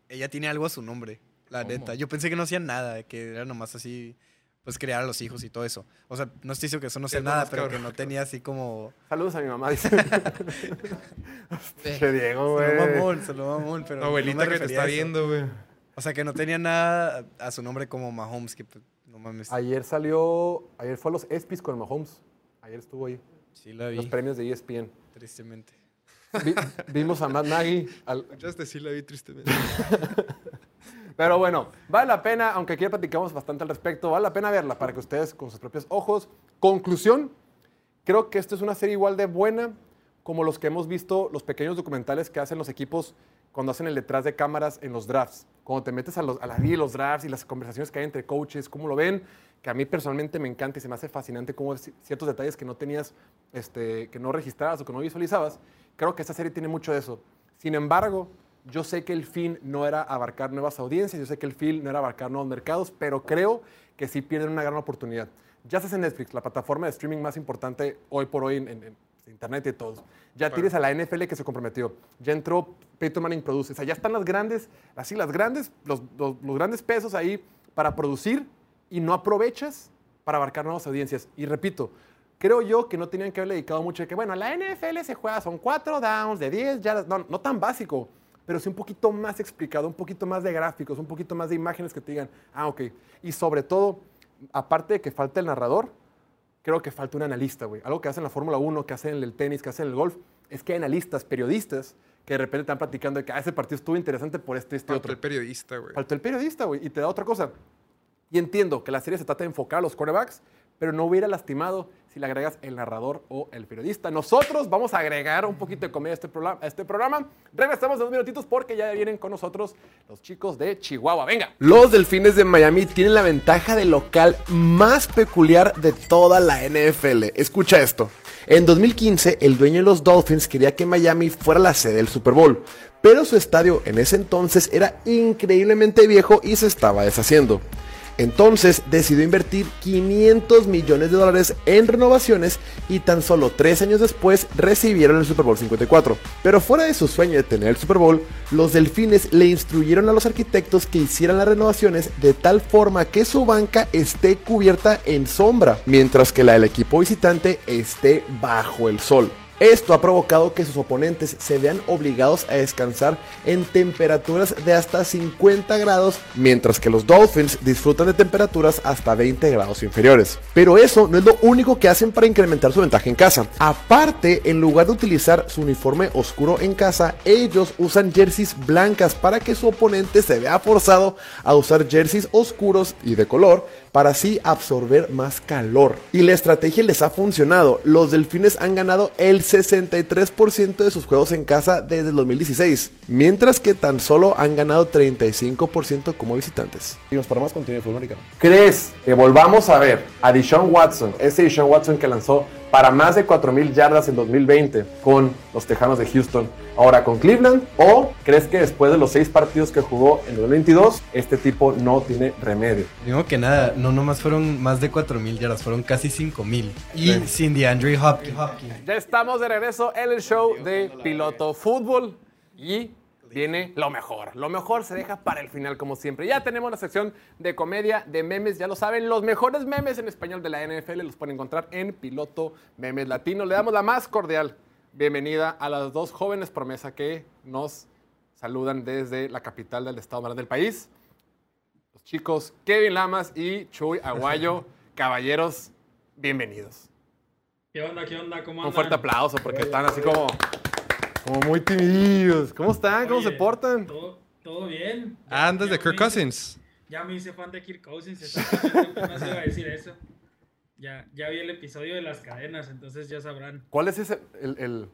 ella tiene algo a su nombre, la ¿Cómo? neta. Yo pensé que no hacían nada, que era nomás así, pues criar a los hijos y todo eso. O sea, no estoy diciendo que eso no sea Es nada, más pero que no tenía así como... Saludos a mi mamá, dice. <laughs> Che, Diego, Se güey. lo mamón, se lo mamón, pero... Abuelita que te está viendo, güey. O sea, que no tenía nada a, su nombre como Mahomes, que pues, no mames. Ayer salió, ayer fue a los ESPYs con Mahomes. Ayer estuvo ahí, Sí la vi, los premios de ESPN. Tristemente. Vi- vimos a Matt Nagy. al- Ya este sí la vi tristemente. <laughs> pero bueno, vale la pena, aunque aquí ya platicamos bastante al respecto, vale la pena verla para que ustedes con sus propios ojos. Conclusión, creo que esta es una serie igual de buena como los que hemos visto, los pequeños documentales que hacen los equipos cuando hacen el detrás de cámaras en los drafts. Cuando te metes a, los, a la vida de los drafts y las conversaciones que hay entre coaches, cómo lo ven, que a mí personalmente me encanta y se me hace fascinante cómo ci- ciertos detalles que no tenías, este, que no registrabas o que no visualizabas. Creo que esta serie tiene mucho de eso. Sin embargo, Yo sé que el fin no era abarcar nuevas audiencias, yo sé que el fin no era abarcar nuevos mercados, pero creo que sí pierden una gran oportunidad. Ya estás en Netflix, la plataforma de streaming más importante hoy por hoy en, en- en Internet y todos. Ya tienes a la NFL que se comprometió. Ya entró Peyton Manning Produce. O sea, ya están las grandes, así las grandes, los, los- los grandes pesos ahí para producir y no aprovechas para abarcar nuevas audiencias. Y repito, creo yo que no tenían que haberle dedicado mucho de que, bueno, la NFL se juega, son cuatro downs de 10 yardas. No, no tan básico, pero sí un poquito más explicado, un poquito más de gráficos, un poquito más de imágenes que te digan, ah, ok. Y sobre todo, aparte de que falta el narrador, creo que falta un analista, güey. Algo que hacen en la Fórmula 1, que hacen en el tenis, que hacen en el golf, es que hay analistas, periodistas, que de repente están platicando de que ah, ese partido estuvo interesante por este, este Faltó otro. el periodista, güey. Faltó el periodista, güey, y te da otra cosa. Y entiendo que la serie se trata de enfocar a los quarterbacks, pero no hubiera lastimado si le agregas el narrador o el periodista. Nosotros vamos a agregar un poquito de comedia a este programa. A este programa. Regresamos en dos minutitos porque ya vienen con nosotros los chicos de Chihuahua. Venga. Los Delfines de Miami tienen la ventaja de local más peculiar de toda la NFL. Escucha esto. En 2015, el dueño de los Dolphins quería que Miami fuera la sede del Super Bowl, pero su estadio en ese entonces era increíblemente viejo y se estaba deshaciendo. Entonces decidió invertir 500 millones de dólares en renovaciones y tan solo tres años después recibieron el Super Bowl 54. Pero fuera de su sueño de tener el Super Bowl, los delfines le instruyeron a los arquitectos que hicieran las renovaciones de tal forma que su banca esté cubierta en sombra, mientras que la del equipo visitante esté bajo el sol. Esto ha provocado que sus oponentes se vean obligados a descansar en temperaturas de hasta 50 grados, mientras que los Dolphins disfrutan de temperaturas hasta 20 grados inferiores. Pero eso no es lo único que hacen para incrementar su ventaja en casa. Aparte, en lugar de utilizar su uniforme oscuro en casa, ellos usan jerseys blancas para que su oponente se vea forzado a usar jerseys oscuros y de color para así absorber más calor. Y la estrategia les ha funcionado. Los delfines han ganado el 63% de sus juegos en casa desde el 2016, mientras que tan solo han ganado 35% como visitantes. Seguimos para más contenido de fútbol americano. ¿Crees que volvamos a ver a Deshaun Watson, ese Deshaun Watson que lanzó para más de 4.000 yardas en 2020 con los Tejanos de Houston, ahora con Cleveland? ¿O crees que después de los seis partidos que jugó en 2022, este tipo no tiene remedio? Digo que nada, no nomás fueron más de 4.000 yardas, fueron casi 5.000. Y sin DeAndre Hopkins. Ya estamos de regreso en el show de Piloto Fútbol y viene lo mejor. Lo mejor se deja para el final, como siempre. Ya tenemos la sección de comedia, de memes, ya lo saben. Los mejores memes en español de la NFL los pueden encontrar en Piloto Memes Latino. Le damos la más cordial bienvenida a las dos jóvenes promesa que nos saludan desde la capital del estado más del país. Los chicos Kevin Lamas y Chuy Aguayo. <laughs> Caballeros, bienvenidos. ¿Qué onda? ¿Qué onda? ¿Cómo andan? Un fuerte aplauso porque están así como, como muy timidos. ¿Cómo están? ¿Cómo se Oye, portan? ¿Todo, todo bien? Ah, andas Ya de Kirk me hice- Cousins. Ya me hice fan de Kirk Cousins. No <laughs> se iba a decir eso. Ya, ya vi el episodio de las cadenas, entonces ya sabrán. ¿Cuál es ese? El, el-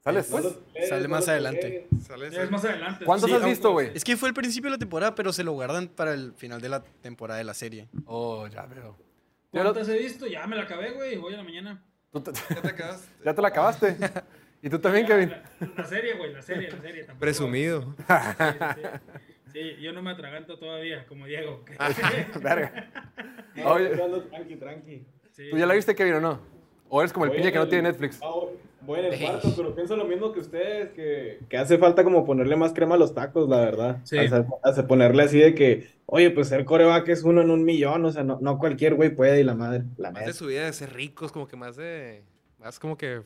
¿Sale después? Sale más adelante. Sale Ya es más adelante. ¿Cuántos Sí, has visto, güey? Es que fue el principio de la temporada, pero se lo guardan para el final de la temporada de la serie. Oh, ya veo. Ya, lo- ¿Cuántas he visto? Ya me la acabé, güey. Voy a la mañana. tú te, Ya te quedaste. <laughs> ya te la acabaste. <laughs> ¿Y tú también, Kevin? La, la serie, güey, la serie, la serie. tampoco- Presumido. Sí, sí, sí. Sí, yo no me atraganto todavía, como Diego. <laughs> Verga. Oye, tranqui, tranqui. Sí. ¿tú ya la viste, Kevin, o no? ¿O eres como el piña que no tiene Netflix? Ah, voy- en el cuarto, pero pienso lo mismo que ustedes, que, que hace falta como ponerle más crema a los tacos, la verdad. Sí. O sea, ponerle así de que, oye, pues ser coreback es uno en un millón, o sea, no, no cualquier güey puede y la madre, la Más de neta. su vida de ser ricos, como que más de. Más como que.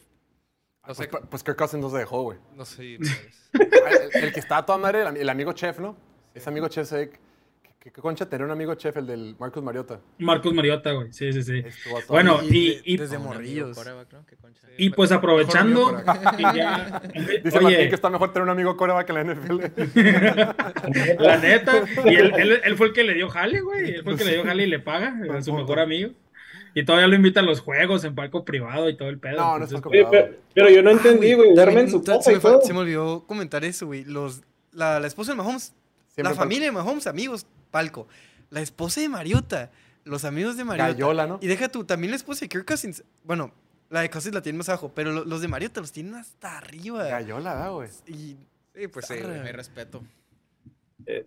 No sé. Pues, pues Kirk Cousins no se dejó, güey. No sé. no <laughs> es- El, el que está a toda madre, el, el amigo chef, ¿no? Ese amigo chef se que concha tener un amigo chef, el del Marcus Mariota. Marcos Mariota, güey. Sí, sí, sí. Bueno, y, y, desde morrillos. quarterback, ¿no? Qué concha. y pues aprovechando. Y ya- <laughs> Dice Martín oye, que está mejor tener un amigo coreback que la NFL. <laughs> la neta. Y él, él- él fue el que le dio jale, güey. Él fue el que le dio jale y le paga. A su mejor amigo. Y todavía lo invita a los juegos en palco privado y todo el pedo. No, no es palco Oye, pero, pero yo no entendí, güey, en su se, y me fue- se me olvidó comentar eso, güey. Los, la, la esposa de Mahomes, Siempre la palco. familia de Mahomes, amigos, palco. La esposa de Mariota, los amigos de Mariota. Gallola, ¿no? Y deja tú, también la esposa de Kirk Cousins. Bueno, la de Cousins la tiene más abajo, pero lo- los de Mariota los tienen hasta arriba. Gallola, da, güey. Y Sí, pues sí. güey. Hay respeto.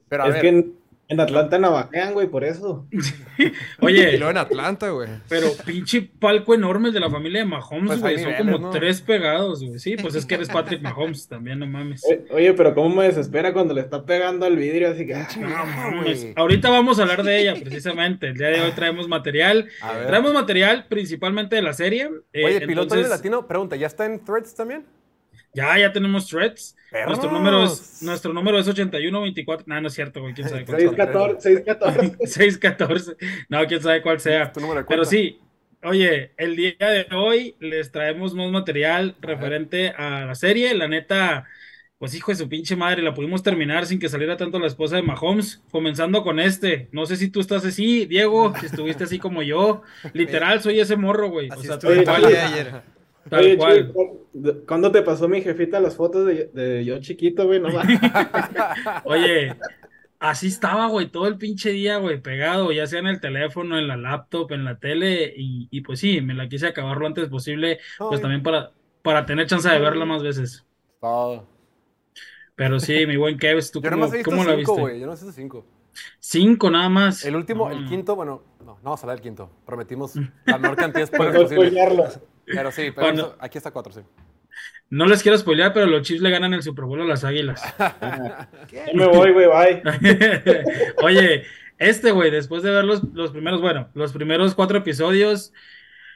Pero a es ver, que en, Atlanta navajean, güey, por eso. <laughs> Y Oye, luego en Atlanta, güey. pero pinche palco enorme el de la familia de Mahomes, Pues güey. Son niveles, como ¿no? tres pegados, güey. Sí, pues es que eres Patrick Mahomes también, no mames. Eh, Oye, pero cómo me desespera cuando le está pegando al vidrio, así que... ah, No mames. güey. Ahorita vamos a hablar de ella, precisamente. El día de hoy traemos material. a ver. Traemos material principalmente de la serie. eh, Oye, piloto entonces, de latino, pregunta, ¿ya está en threads también? Ya, ya tenemos threads. Perros. Nuestro número es, nuestro número es 8124. No, no es cierto, güey. ¿Quién sabe cuál sea? 614, 614. 614. No, quién sabe cuál sea. Pero sí, oye, el día de hoy les traemos más material referente a la serie. La neta, pues hijo de su pinche madre, la pudimos terminar sin que saliera tanto la esposa de Mahomes. Comenzando con este. No sé si tú estás así, Diego, si estuviste así como yo. <laughs> Literal, soy ese morro, güey. O sea, día ayer. Tal Oye, cual. ¿cuándo te pasó mi jefita las fotos de, de yo chiquito, güey? No. <laughs> Oye, así estaba, güey, todo el pinche día, güey, pegado, ya sea en el teléfono, en la laptop, en la tele, y, y pues sí, me la quise acabar lo antes posible, pues Ay. también para, para tener chance de verla más veces. Todo. Pero sí, mi buen Kevs, ¿tú Yo cómo, nomás he visto cómo la cinco, viste? güey. Yo no visto cinco. Cinco nada más. El último, No, el no. quinto, bueno, no, no vamos a hablar del quinto. Prometimos la menor cantidad de <laughs> no posible. Pero sí, pero Cuando- eso- aquí está cuatro, sí. No les quiero spoilear, pero los Chiefs le ganan el Super Bowl a las Águilas. <laughs> Ya me voy, güey, bye. <laughs> Oye, este güey, después de ver los, los primeros, bueno, los primeros cuatro episodios,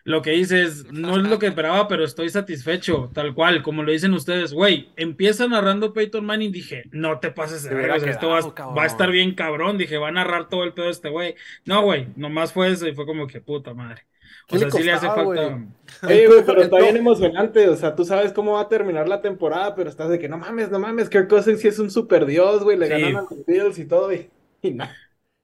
lo que dices, no es lo que esperaba, pero estoy satisfecho, tal cual, como lo dicen ustedes, güey, empieza narrando Peyton Manning, dije, no te pases de verga, esto va, a estar bien cabrón, dije, va a narrar todo el pedo de este güey. No, güey, nomás fue eso y fue como que puta madre. O ¿Qué sea, le sí le hace falta. güey? <laughs> Oye, güey, pero está No. bien emocionante. O sea, tú sabes cómo va a terminar la temporada, pero estás de que no mames, no mames. Kirk Cousins sí es un super dios, güey. Le Sí. ganan a los Bills y todo. Y, y no.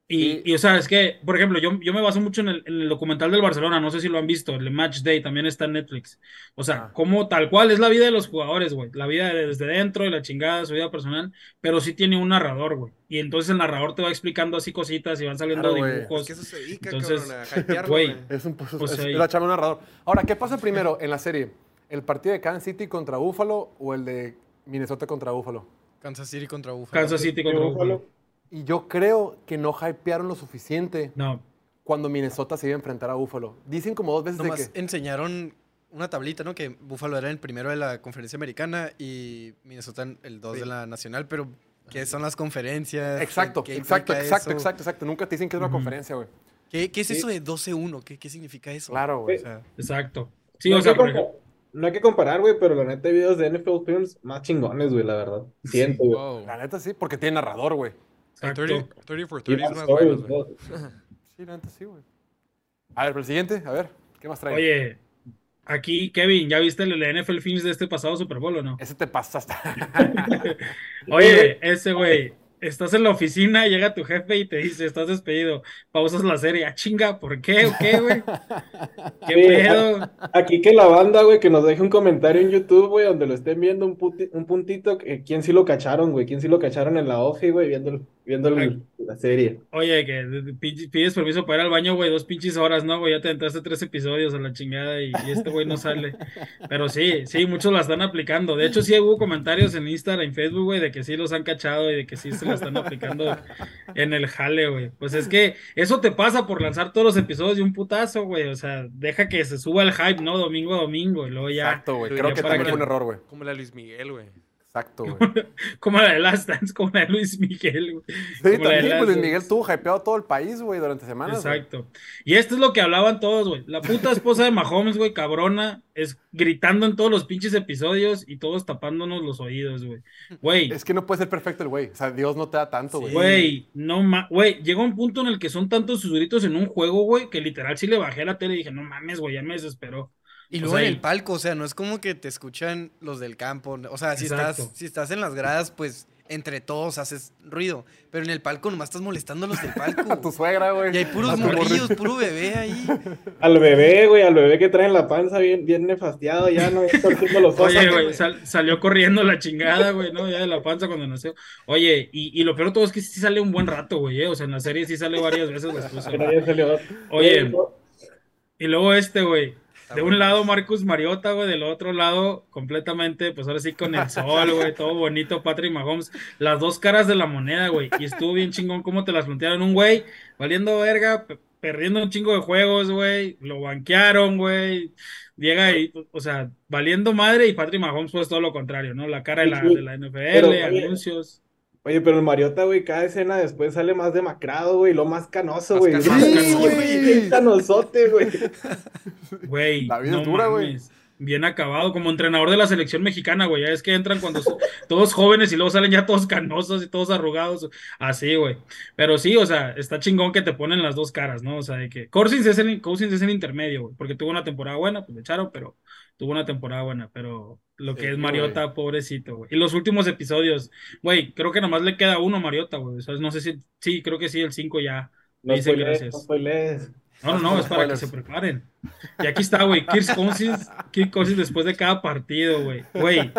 Y, y, o sea, es que, por ejemplo, yo, yo me baso mucho en el, en el documental del Barcelona, no sé si lo han visto, el de Match Day, también está en Netflix. O sea, Ah. como tal cual es la vida de los jugadores, güey. La vida de- desde dentro y la chingada, su vida personal, pero sí tiene un narrador, güey. Y entonces el narrador te va explicando así cositas y van saliendo Claro, dibujos. Es que eso se dedica, Entonces, cabrón, <laughs> güey. Es, un, pues, Pues es, es la un narrador. Ahora, ¿qué pasa primero en la serie? ¿El partido de Kansas City contra Buffalo o el de Minnesota contra Buffalo? Kansas City contra Buffalo. Kansas City contra Buffalo. Y yo creo que no hypearon lo suficiente No, cuando Minnesota se iba a enfrentar a Buffalo. Dicen como dos veces de Nomás que... enseñaron una tablita, ¿no? Que Buffalo era el primero de la conferencia americana y Minnesota el dos de la nacional, pero ¿qué son las conferencias? Exacto, ¿Qué exacto, exacto, eso? exacto, exacto. Nunca te dicen que es una conferencia, güey. ¿Qué, qué es eso de 12-1? ¿Qué, ¿Qué significa eso? Claro, güey. O sea, exacto. Sí, no, o hay sea, no hay que comparar, güey, pero la neta hay videos de NFL Films más chingones, güey, la verdad. Siento, güey. Wow. La neta sí, porque tiene narrador, güey. Hay exacto. 30, 30 for Y 30 es más stories, güey. <laughs> Sí, neta sí, güey. A ver, pero el siguiente, a ver, ¿qué más trae? Oye, aquí, Kevin, ¿ya viste el NFL Films de este pasado Super Bowl o no? Ese te pasaste. <laughs> Oye, ese güey, estás en la oficina, llega tu jefe y te dice, estás despedido, pausas la serie, ah, chinga, ¿por qué o qué, güey? <laughs> ¿Qué Sí, pedo? Aquí que la banda, güey, que nos deje un comentario en YouTube, güey, donde lo estén viendo un, puti- un puntito, que- quién sí lo cacharon, güey, quién sí lo cacharon en la OFI, güey, viendo, el- viendo el- la serie. Oye, que de- de- pi- pides permiso para ir al baño, güey, dos pinches horas, ¿no, güey? Ya te entraste tres episodios a la chingada y, y este güey no sale. Pero sí, sí, muchos la están aplicando. De hecho, sí hubo comentarios en Instagram, en Facebook, güey, de que sí los han cachado y de que sí se la están aplicando en el jale, güey. Pues es que eso te pasa por lanzar todos los episodios de un putazo, güey. O sea, deja que se suba el hype, ¿no? Domingo a domingo y luego ya. Exacto, güey. Creo que también que- fue un error, güey. Como la Luis Miguel, güey. Exacto, güey. <laughs> Como la de Last Dance, como la de Luis Miguel, güey. Sí, Como también, pues Luis. Miguel tuvo hypeado todo el país, güey, durante semanas. güey. Exacto. Y esto es lo que hablaban todos, güey. La puta esposa de Mahomes, güey, cabrona, es gritando en todos los pinches episodios y todos tapándonos los oídos, güey. Güey, Es que no puede ser perfecto el güey. O sea, Dios no te da tanto, güey. güey, no ma, güey, llega un punto en el que son tantos sus gritos en un juego, güey, que literal sí le bajé la tele y dije, no mames, güey, ya me desesperó. Y O luego sea, en el palco, o sea, no es como que te escuchan los del campo. O sea, si Exacto. estás, si estás en las gradas, pues entre todos haces ruido. Pero en el palco nomás estás molestando a los del <laughs> A tu palco. suegra, güey. Y hay puros morrillos, puro bebé ahí. <laughs> Al bebé, güey, al bebé que trae en la panza bien, bien nefastiado, ya no está torciendo los ojos. Oye, güey, sal- salió corriendo la chingada, güey, ¿no? Ya de la panza cuando nació. Oye, y, y lo peor de todo es que sí sale un buen rato, güey, ¿eh? O sea, en la serie sí sale varias veces salió. Oye, no, Y luego este, güey. De un lado Marcus Mariota, güey, del otro lado completamente, pues ahora sí con el <laughs> sol, güey, todo bonito, Patrick Mahomes. Las dos caras de la moneda, güey. Y estuvo bien chingón cómo te las plantearon. Un güey valiendo verga, pe- perdiendo un chingo de juegos, güey. Lo banquearon, güey. Llega ahí, o sea, valiendo madre y Patrick Mahomes pues todo lo contrario, ¿no? La cara de la, de la NFL, Pero, anuncios. Oye, pero el Mariota, güey, cada escena después sale más demacrado, güey, lo más canoso, Más güey. canoso. Sí, Sí, güey, canosote, güey. <laughs> Güey, La vida es dura, güey. Bien acabado, como entrenador de la selección mexicana, güey. Ya es que entran cuando son <laughs> todos jóvenes y luego salen ya todos canosos y todos arrugados. Así, güey. Pero sí, o sea, está chingón que te ponen las dos caras, ¿no? O sea, de que Cousins es el, Cousins es el intermedio, güey. Porque tuvo una temporada buena, pues le echaron, pero tuvo una temporada buena. Pero lo que Sí, es güey. Mariota, pobrecito, güey. Y los últimos episodios, güey, creo que nomás le queda uno a Mariota, güey. O sea, no sé si, sí, creo que sí, el 5 ya. No spoilees, gracias. no. No, no, es para que se preparen. Y aquí está, güey. Kirk Cousins, Kirk Cousins después de cada partido, güey. Güey.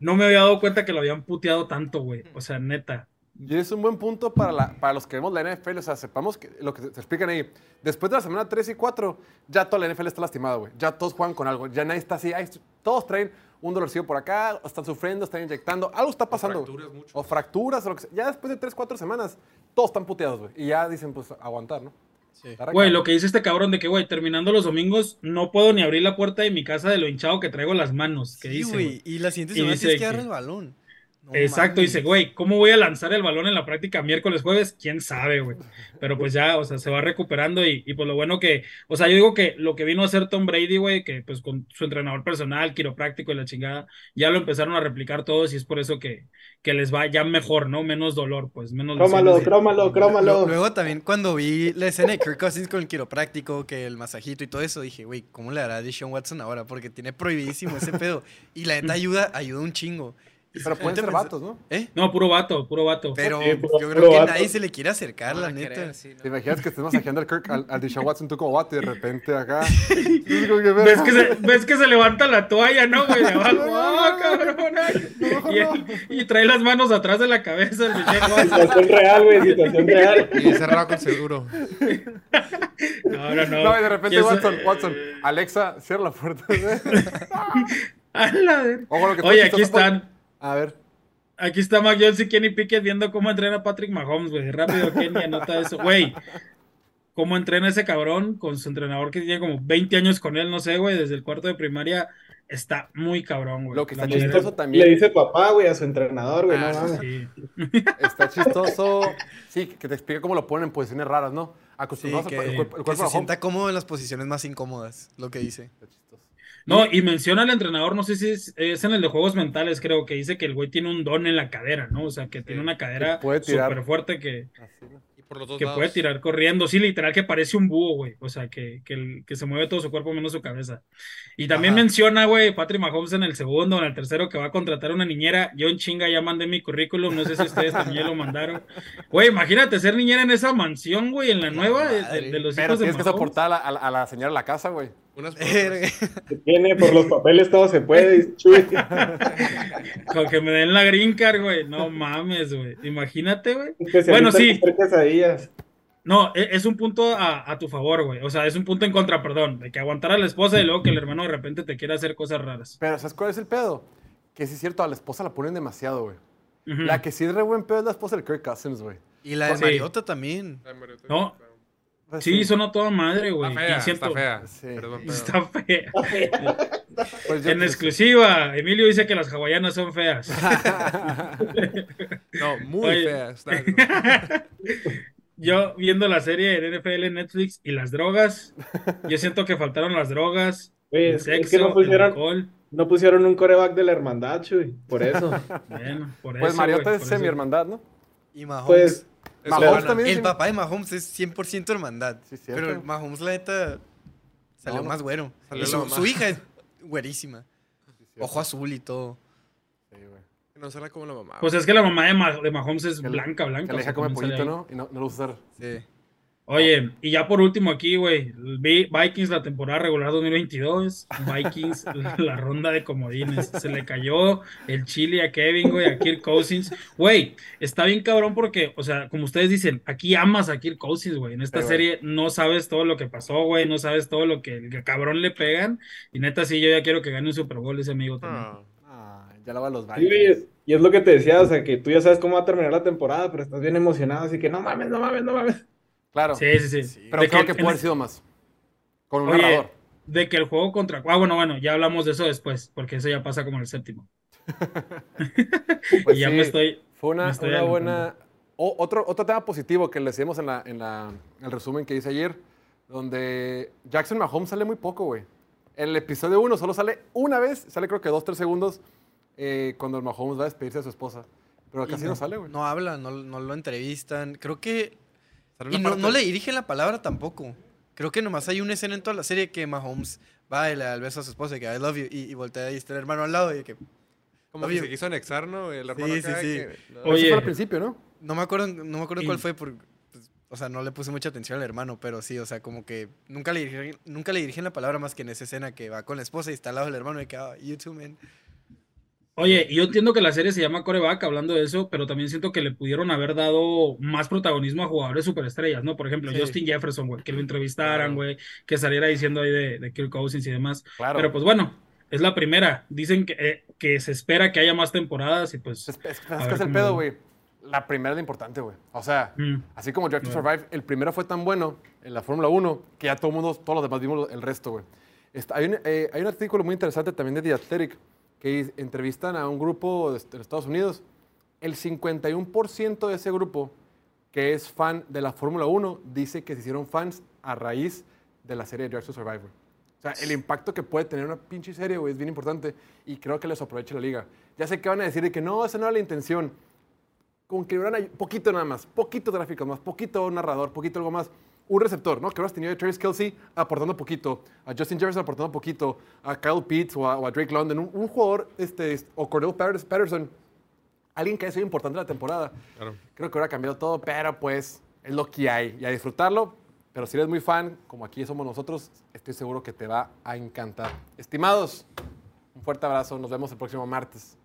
No me había dado cuenta que lo habían puteado tanto, güey. O sea, neta. Y es un buen punto para, la- para los que vemos la NFL. O sea, sepamos que lo que te explican ahí. Después de la semana 3 y 4, ya toda la NFL está lastimada, güey. Ya todos juegan con algo. Ya nadie está así. ay, todos traen un dolorcillo por acá, están sufriendo, están inyectando. Algo está pasando. güey. fracturas mucho. O fracturas, o lo que sea. Ya después de 3, 4 semanas, todos están puteados, güey. Y ya dicen, pues, aguantar, ¿no? Sí. Güey, lo que dice este cabrón de que, güey, terminando los domingos, no puedo ni abrir la puerta de mi casa de lo hinchado que traigo las manos. Que Sí, dice, güey. Y la siguiente Y semana tienes que que- el balón. No Exacto, mames. dice, güey, ¿cómo voy a lanzar el balón en la práctica miércoles, jueves? ¿Quién sabe, güey? Pero pues ya, o sea, se va recuperando y, y pues lo bueno que, o sea, yo digo que lo que vino a hacer Tom Brady, güey, que pues con su entrenador personal, quiropráctico y la chingada, ya lo empezaron a replicar todos y es por eso que, que les va ya mejor, ¿no? Menos dolor, pues, menos Crómalo, crómalo, Lo- crómalo. Luego también cuando vi la escena de Kirk Cousins con el quiropráctico, que el masajito y todo eso, dije, güey, ¿cómo le hará a Deshaun Watson ahora? Porque tiene prohibidísimo ese pedo. Y la neta ayuda, ayuda un chingo. Pero si pueden ser vatos, ¿no? ¿Eh? No, puro vato, puro vato. Pero Sí, puro- yo creo que vato. nadie se le quiere acercar, No la neta. querer, sí, no. ¿Te imaginas que estés masajeando al Kirk, al, al Deshaun Watson, tú como vato y de repente acá? <laughs> Que, ¿Ves que, se, ves que se levanta la toalla, ¿no, güey? De abajo, ¡ah, cabrón! Y, y trae las manos atrás de la cabeza el Michelle <laughs> Watson. Situación real, güey, situación real. Y cerrado con seguro. <laughs> No, no, no. No, y de repente Y eso- Watson, Watson, Alexa, cierra la puerta. A la ver- Ojo, lo que Oye, aquí están. A ver. Aquí está Mac Jones y Kenny Pickett viendo cómo entrena Patrick Mahomes, güey. Rápido, <laughs> Kenny, anota eso. Güey, cómo entrena ese cabrón con su entrenador que tiene como 20 años con él, no sé, güey, desde el cuarto de primaria. Está muy cabrón, güey. Lo que La está manera- chistoso Le también. dice papá, güey, a su entrenador, güey, Ah, no. Sí. <laughs> Está chistoso. Sí, que te explica cómo lo ponen en posiciones raras, ¿no? Sí, Acostumbrados que, al el cuerpo, que se sienta cómodo en las posiciones más incómodas, lo que dice. Está chistoso. No, y menciona al entrenador, no sé si es, es en el de juegos mentales, creo, que dice que el güey tiene un don en la cadera, ¿no? O sea, que tiene una cadera súper fuerte que, Así, ¿no? Y por los dos que lados. puede tirar corriendo. Sí, literal, que parece un búho, güey. O sea, que, que, el- que se mueve todo su cuerpo menos su cabeza. Y también Ajá. menciona, güey, Patrick Mahomes en el segundo, en el tercero, que va a contratar una niñera. Yo en chinga ya mandé mi currículum, no sé si ustedes también lo mandaron. <laughs> Güey, imagínate ser niñera en esa mansión, güey, en la nueva, de, de- de los Pero hijos de tienes que soportar a la, a la- a la señora de la casa, güey. Unas <laughs> por otras. Que Tiene por los papeles todo se puede. <laughs> Con que me den la green card, güey. No mames, güey. Imagínate, güey. Bueno, en sí. No, e- es un punto a, a tu favor, güey. O sea, es un punto en contra, perdón. De que aguantar a la esposa y luego que el hermano de repente te quiera hacer cosas raras. Pero ¿sabes cuál es el pedo? Que sí es cierto, a la esposa la ponen demasiado, güey. La que sí es re buen pedo es la esposa del Kirk Cousins, güey. Y la de Sí. Mariota también. Ay, Mario, te- No. Pues Sí, sonó toda madre, güey. Está fea, Y siento- está fea. Sí. Perdón, pero- Está fea. <laughs> Pues En exclusiva, Emilio dice que las hawaianas son feas. <laughs> No, muy Oye. fea. está- <laughs> Yo viendo la serie de NFL en Netflix y las drogas, yo siento que faltaron las drogas, Güey, el es sexo, que no el pusieron, alcohol. no pusieron un coreback de la hermandad, Chuy. Por eso. Bueno, por Pues eso, Mariota güey, es semi-hermandad, ¿no? Y Mahomes. Pues, es Mahomes también. el papá de Mahomes es 100% hermandad. Sí, cierto. pero Mahomes, la neta, salió No, más güero. Salió Y su, su hija es güerísima. Ojo azul y todo. Sí, güey. No será como la mamá. Pues es que la mamá de, Ma- de Mahomes es Que blanca, blanca. Que la o sea, hija come pollito. ¿no? Y no, no lo usa usar. Sí. Oye, y ya por último aquí, güey, Vi- Vikings la temporada regular 2022, Vikings <laughs> la ronda de comodines, se le cayó el chile a Kevin, güey, a Kirk Cousins, güey, está bien cabrón porque, o sea, como ustedes dicen, aquí amas a Kirk Cousins, güey, en esta serie no sabes todo lo que pasó, güey, no sabes todo lo que el cabrón le pegan, y neta sí, yo ya quiero que gane un Super Bowl ese amigo también. Ah, Ah, ya la va los Sí, güey, Vikings. y es lo que te decía, o sea, que tú ya sabes cómo va a terminar la temporada, pero estás bien emocionado, así que no mames, no mames, no mames. Claro. Sí, sí, sí. Pero De creo que, en- puede haber sido más. Con un Oye, narrador. de que el juego contra... Ah, bueno, bueno, ya hablamos de eso después, porque eso ya pasa como el séptimo. <laughs> Pues y ya sí, me estoy... Fue una, estoy una buena. o- otro, otro tema positivo que le decíamos en, la, en, la, en el resumen que hice ayer, donde Jackson Mahomes sale muy poco, güey. En el episodio 1 solo sale una vez, sale creo que dos, tres segundos, eh, cuando el Mahomes va a despedirse de su esposa. Pero casi no, sale, güey. No habla, no, no lo entrevistan. Creo que. Y no, le dirigen la palabra tampoco. Creo que nomás hay una escena en toda la serie que Mahomes va y le da el beso a su esposa y que I love you. Y, y voltea y está el hermano al lado y que. Como que se quiso anexar, ¿no? El hermano Sí, sí, sí. que- no. Eso Oye. fue al principio, ¿no? No me acuerdo, no me acuerdo Y- cuál fue porque. pues, o sea, no le puse mucha atención al hermano, pero sí, o sea, como que nunca le dirigen, nunca le dirigen la palabra más que en esa escena que va con la esposa y está al lado del hermano y que, ah, you too, man. Oye, yo entiendo que la serie se llama Coreback, hablando de eso, pero también siento que le pudieron haber dado más protagonismo a jugadores superestrellas, ¿no? Por ejemplo, Sí. Justin Jefferson, güey, que lo entrevistaran, Claro. güey, que saliera diciendo ahí de, de Kirk Cousins y demás. Claro. Pero pues bueno, es la primera. Dicen que, eh, que se espera que haya más temporadas y pues... Es, es- es que es el pedo, güey. La primera es la importante, güey. O sea, Mm. así como Drive to Claro. Survive, el primero fue tan bueno en la Fórmula 1 que ya todo mundo, todos los demás vimos el resto, güey. Hay, un, eh, hay un artículo muy interesante también de The Athletic que is- entrevistan a un grupo de, est- de Estados Unidos. El 51% de ese grupo que es fan de la Fórmula 1 dice que se hicieron fans a raíz de la serie Drive to Survive, güey. O sea, el impacto que puede tener una pinche serie, es bien importante y creo que les aprovecha la liga. Ya sé que van a decir de que no, esa no era la intención. Con que hubieran poquito nada más, poquito gráficos más, poquito narrador, poquito algo más. Un receptor, ¿no? Que hubieras tenido a Travis Kelsey aportando poquito, a Justin Jefferson aportando poquito, a Kyle Pitts o a, o a Drake London, un, un jugador, este, o Cordell Patterson, alguien que haya sido importante en la temporada. Claro. Creo que hubiera cambiado todo, pero pues es lo que hay y a disfrutarlo. Pero si eres muy fan, como aquí somos nosotros, estoy seguro que te va a encantar. Estimados, un fuerte abrazo. Nos vemos el próximo martes.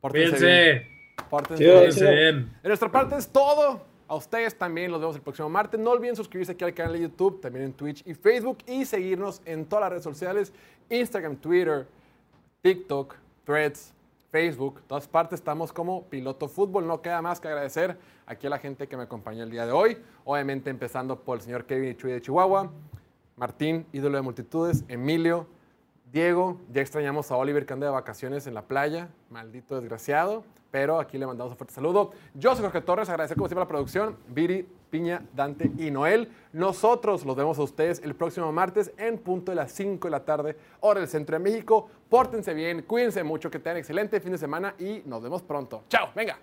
Pórtense bien. Pórtense Chido, bien. cuídense bien. De nuestra parte es todo. A ustedes también los vemos el próximo martes. No olviden suscribirse aquí al canal de YouTube, también en Twitch y Facebook y seguirnos en todas las redes sociales, Instagram, Twitter, TikTok, Threads, Facebook, todas partes estamos como Piloto Fútbol. No queda más que agradecer aquí a la gente que me acompañó el día de hoy. Obviamente empezando por el señor Kevin Chuy de Chihuahua, Martín, ídolo de multitudes, Emilio, Diego, ya extrañamos a Oliver que anda de vacaciones en la playa, maldito desgraciado, pero aquí le mandamos un fuerte saludo. Yo soy Jorge Torres, agradecer como siempre la producción, Viri, Piña, Dante y Noel. Nosotros los vemos a ustedes el próximo martes en punto de las 5 de la tarde, hora del centro de México. Pórtense bien, cuídense mucho, que tengan excelente fin de semana y nos vemos pronto. Chao, venga.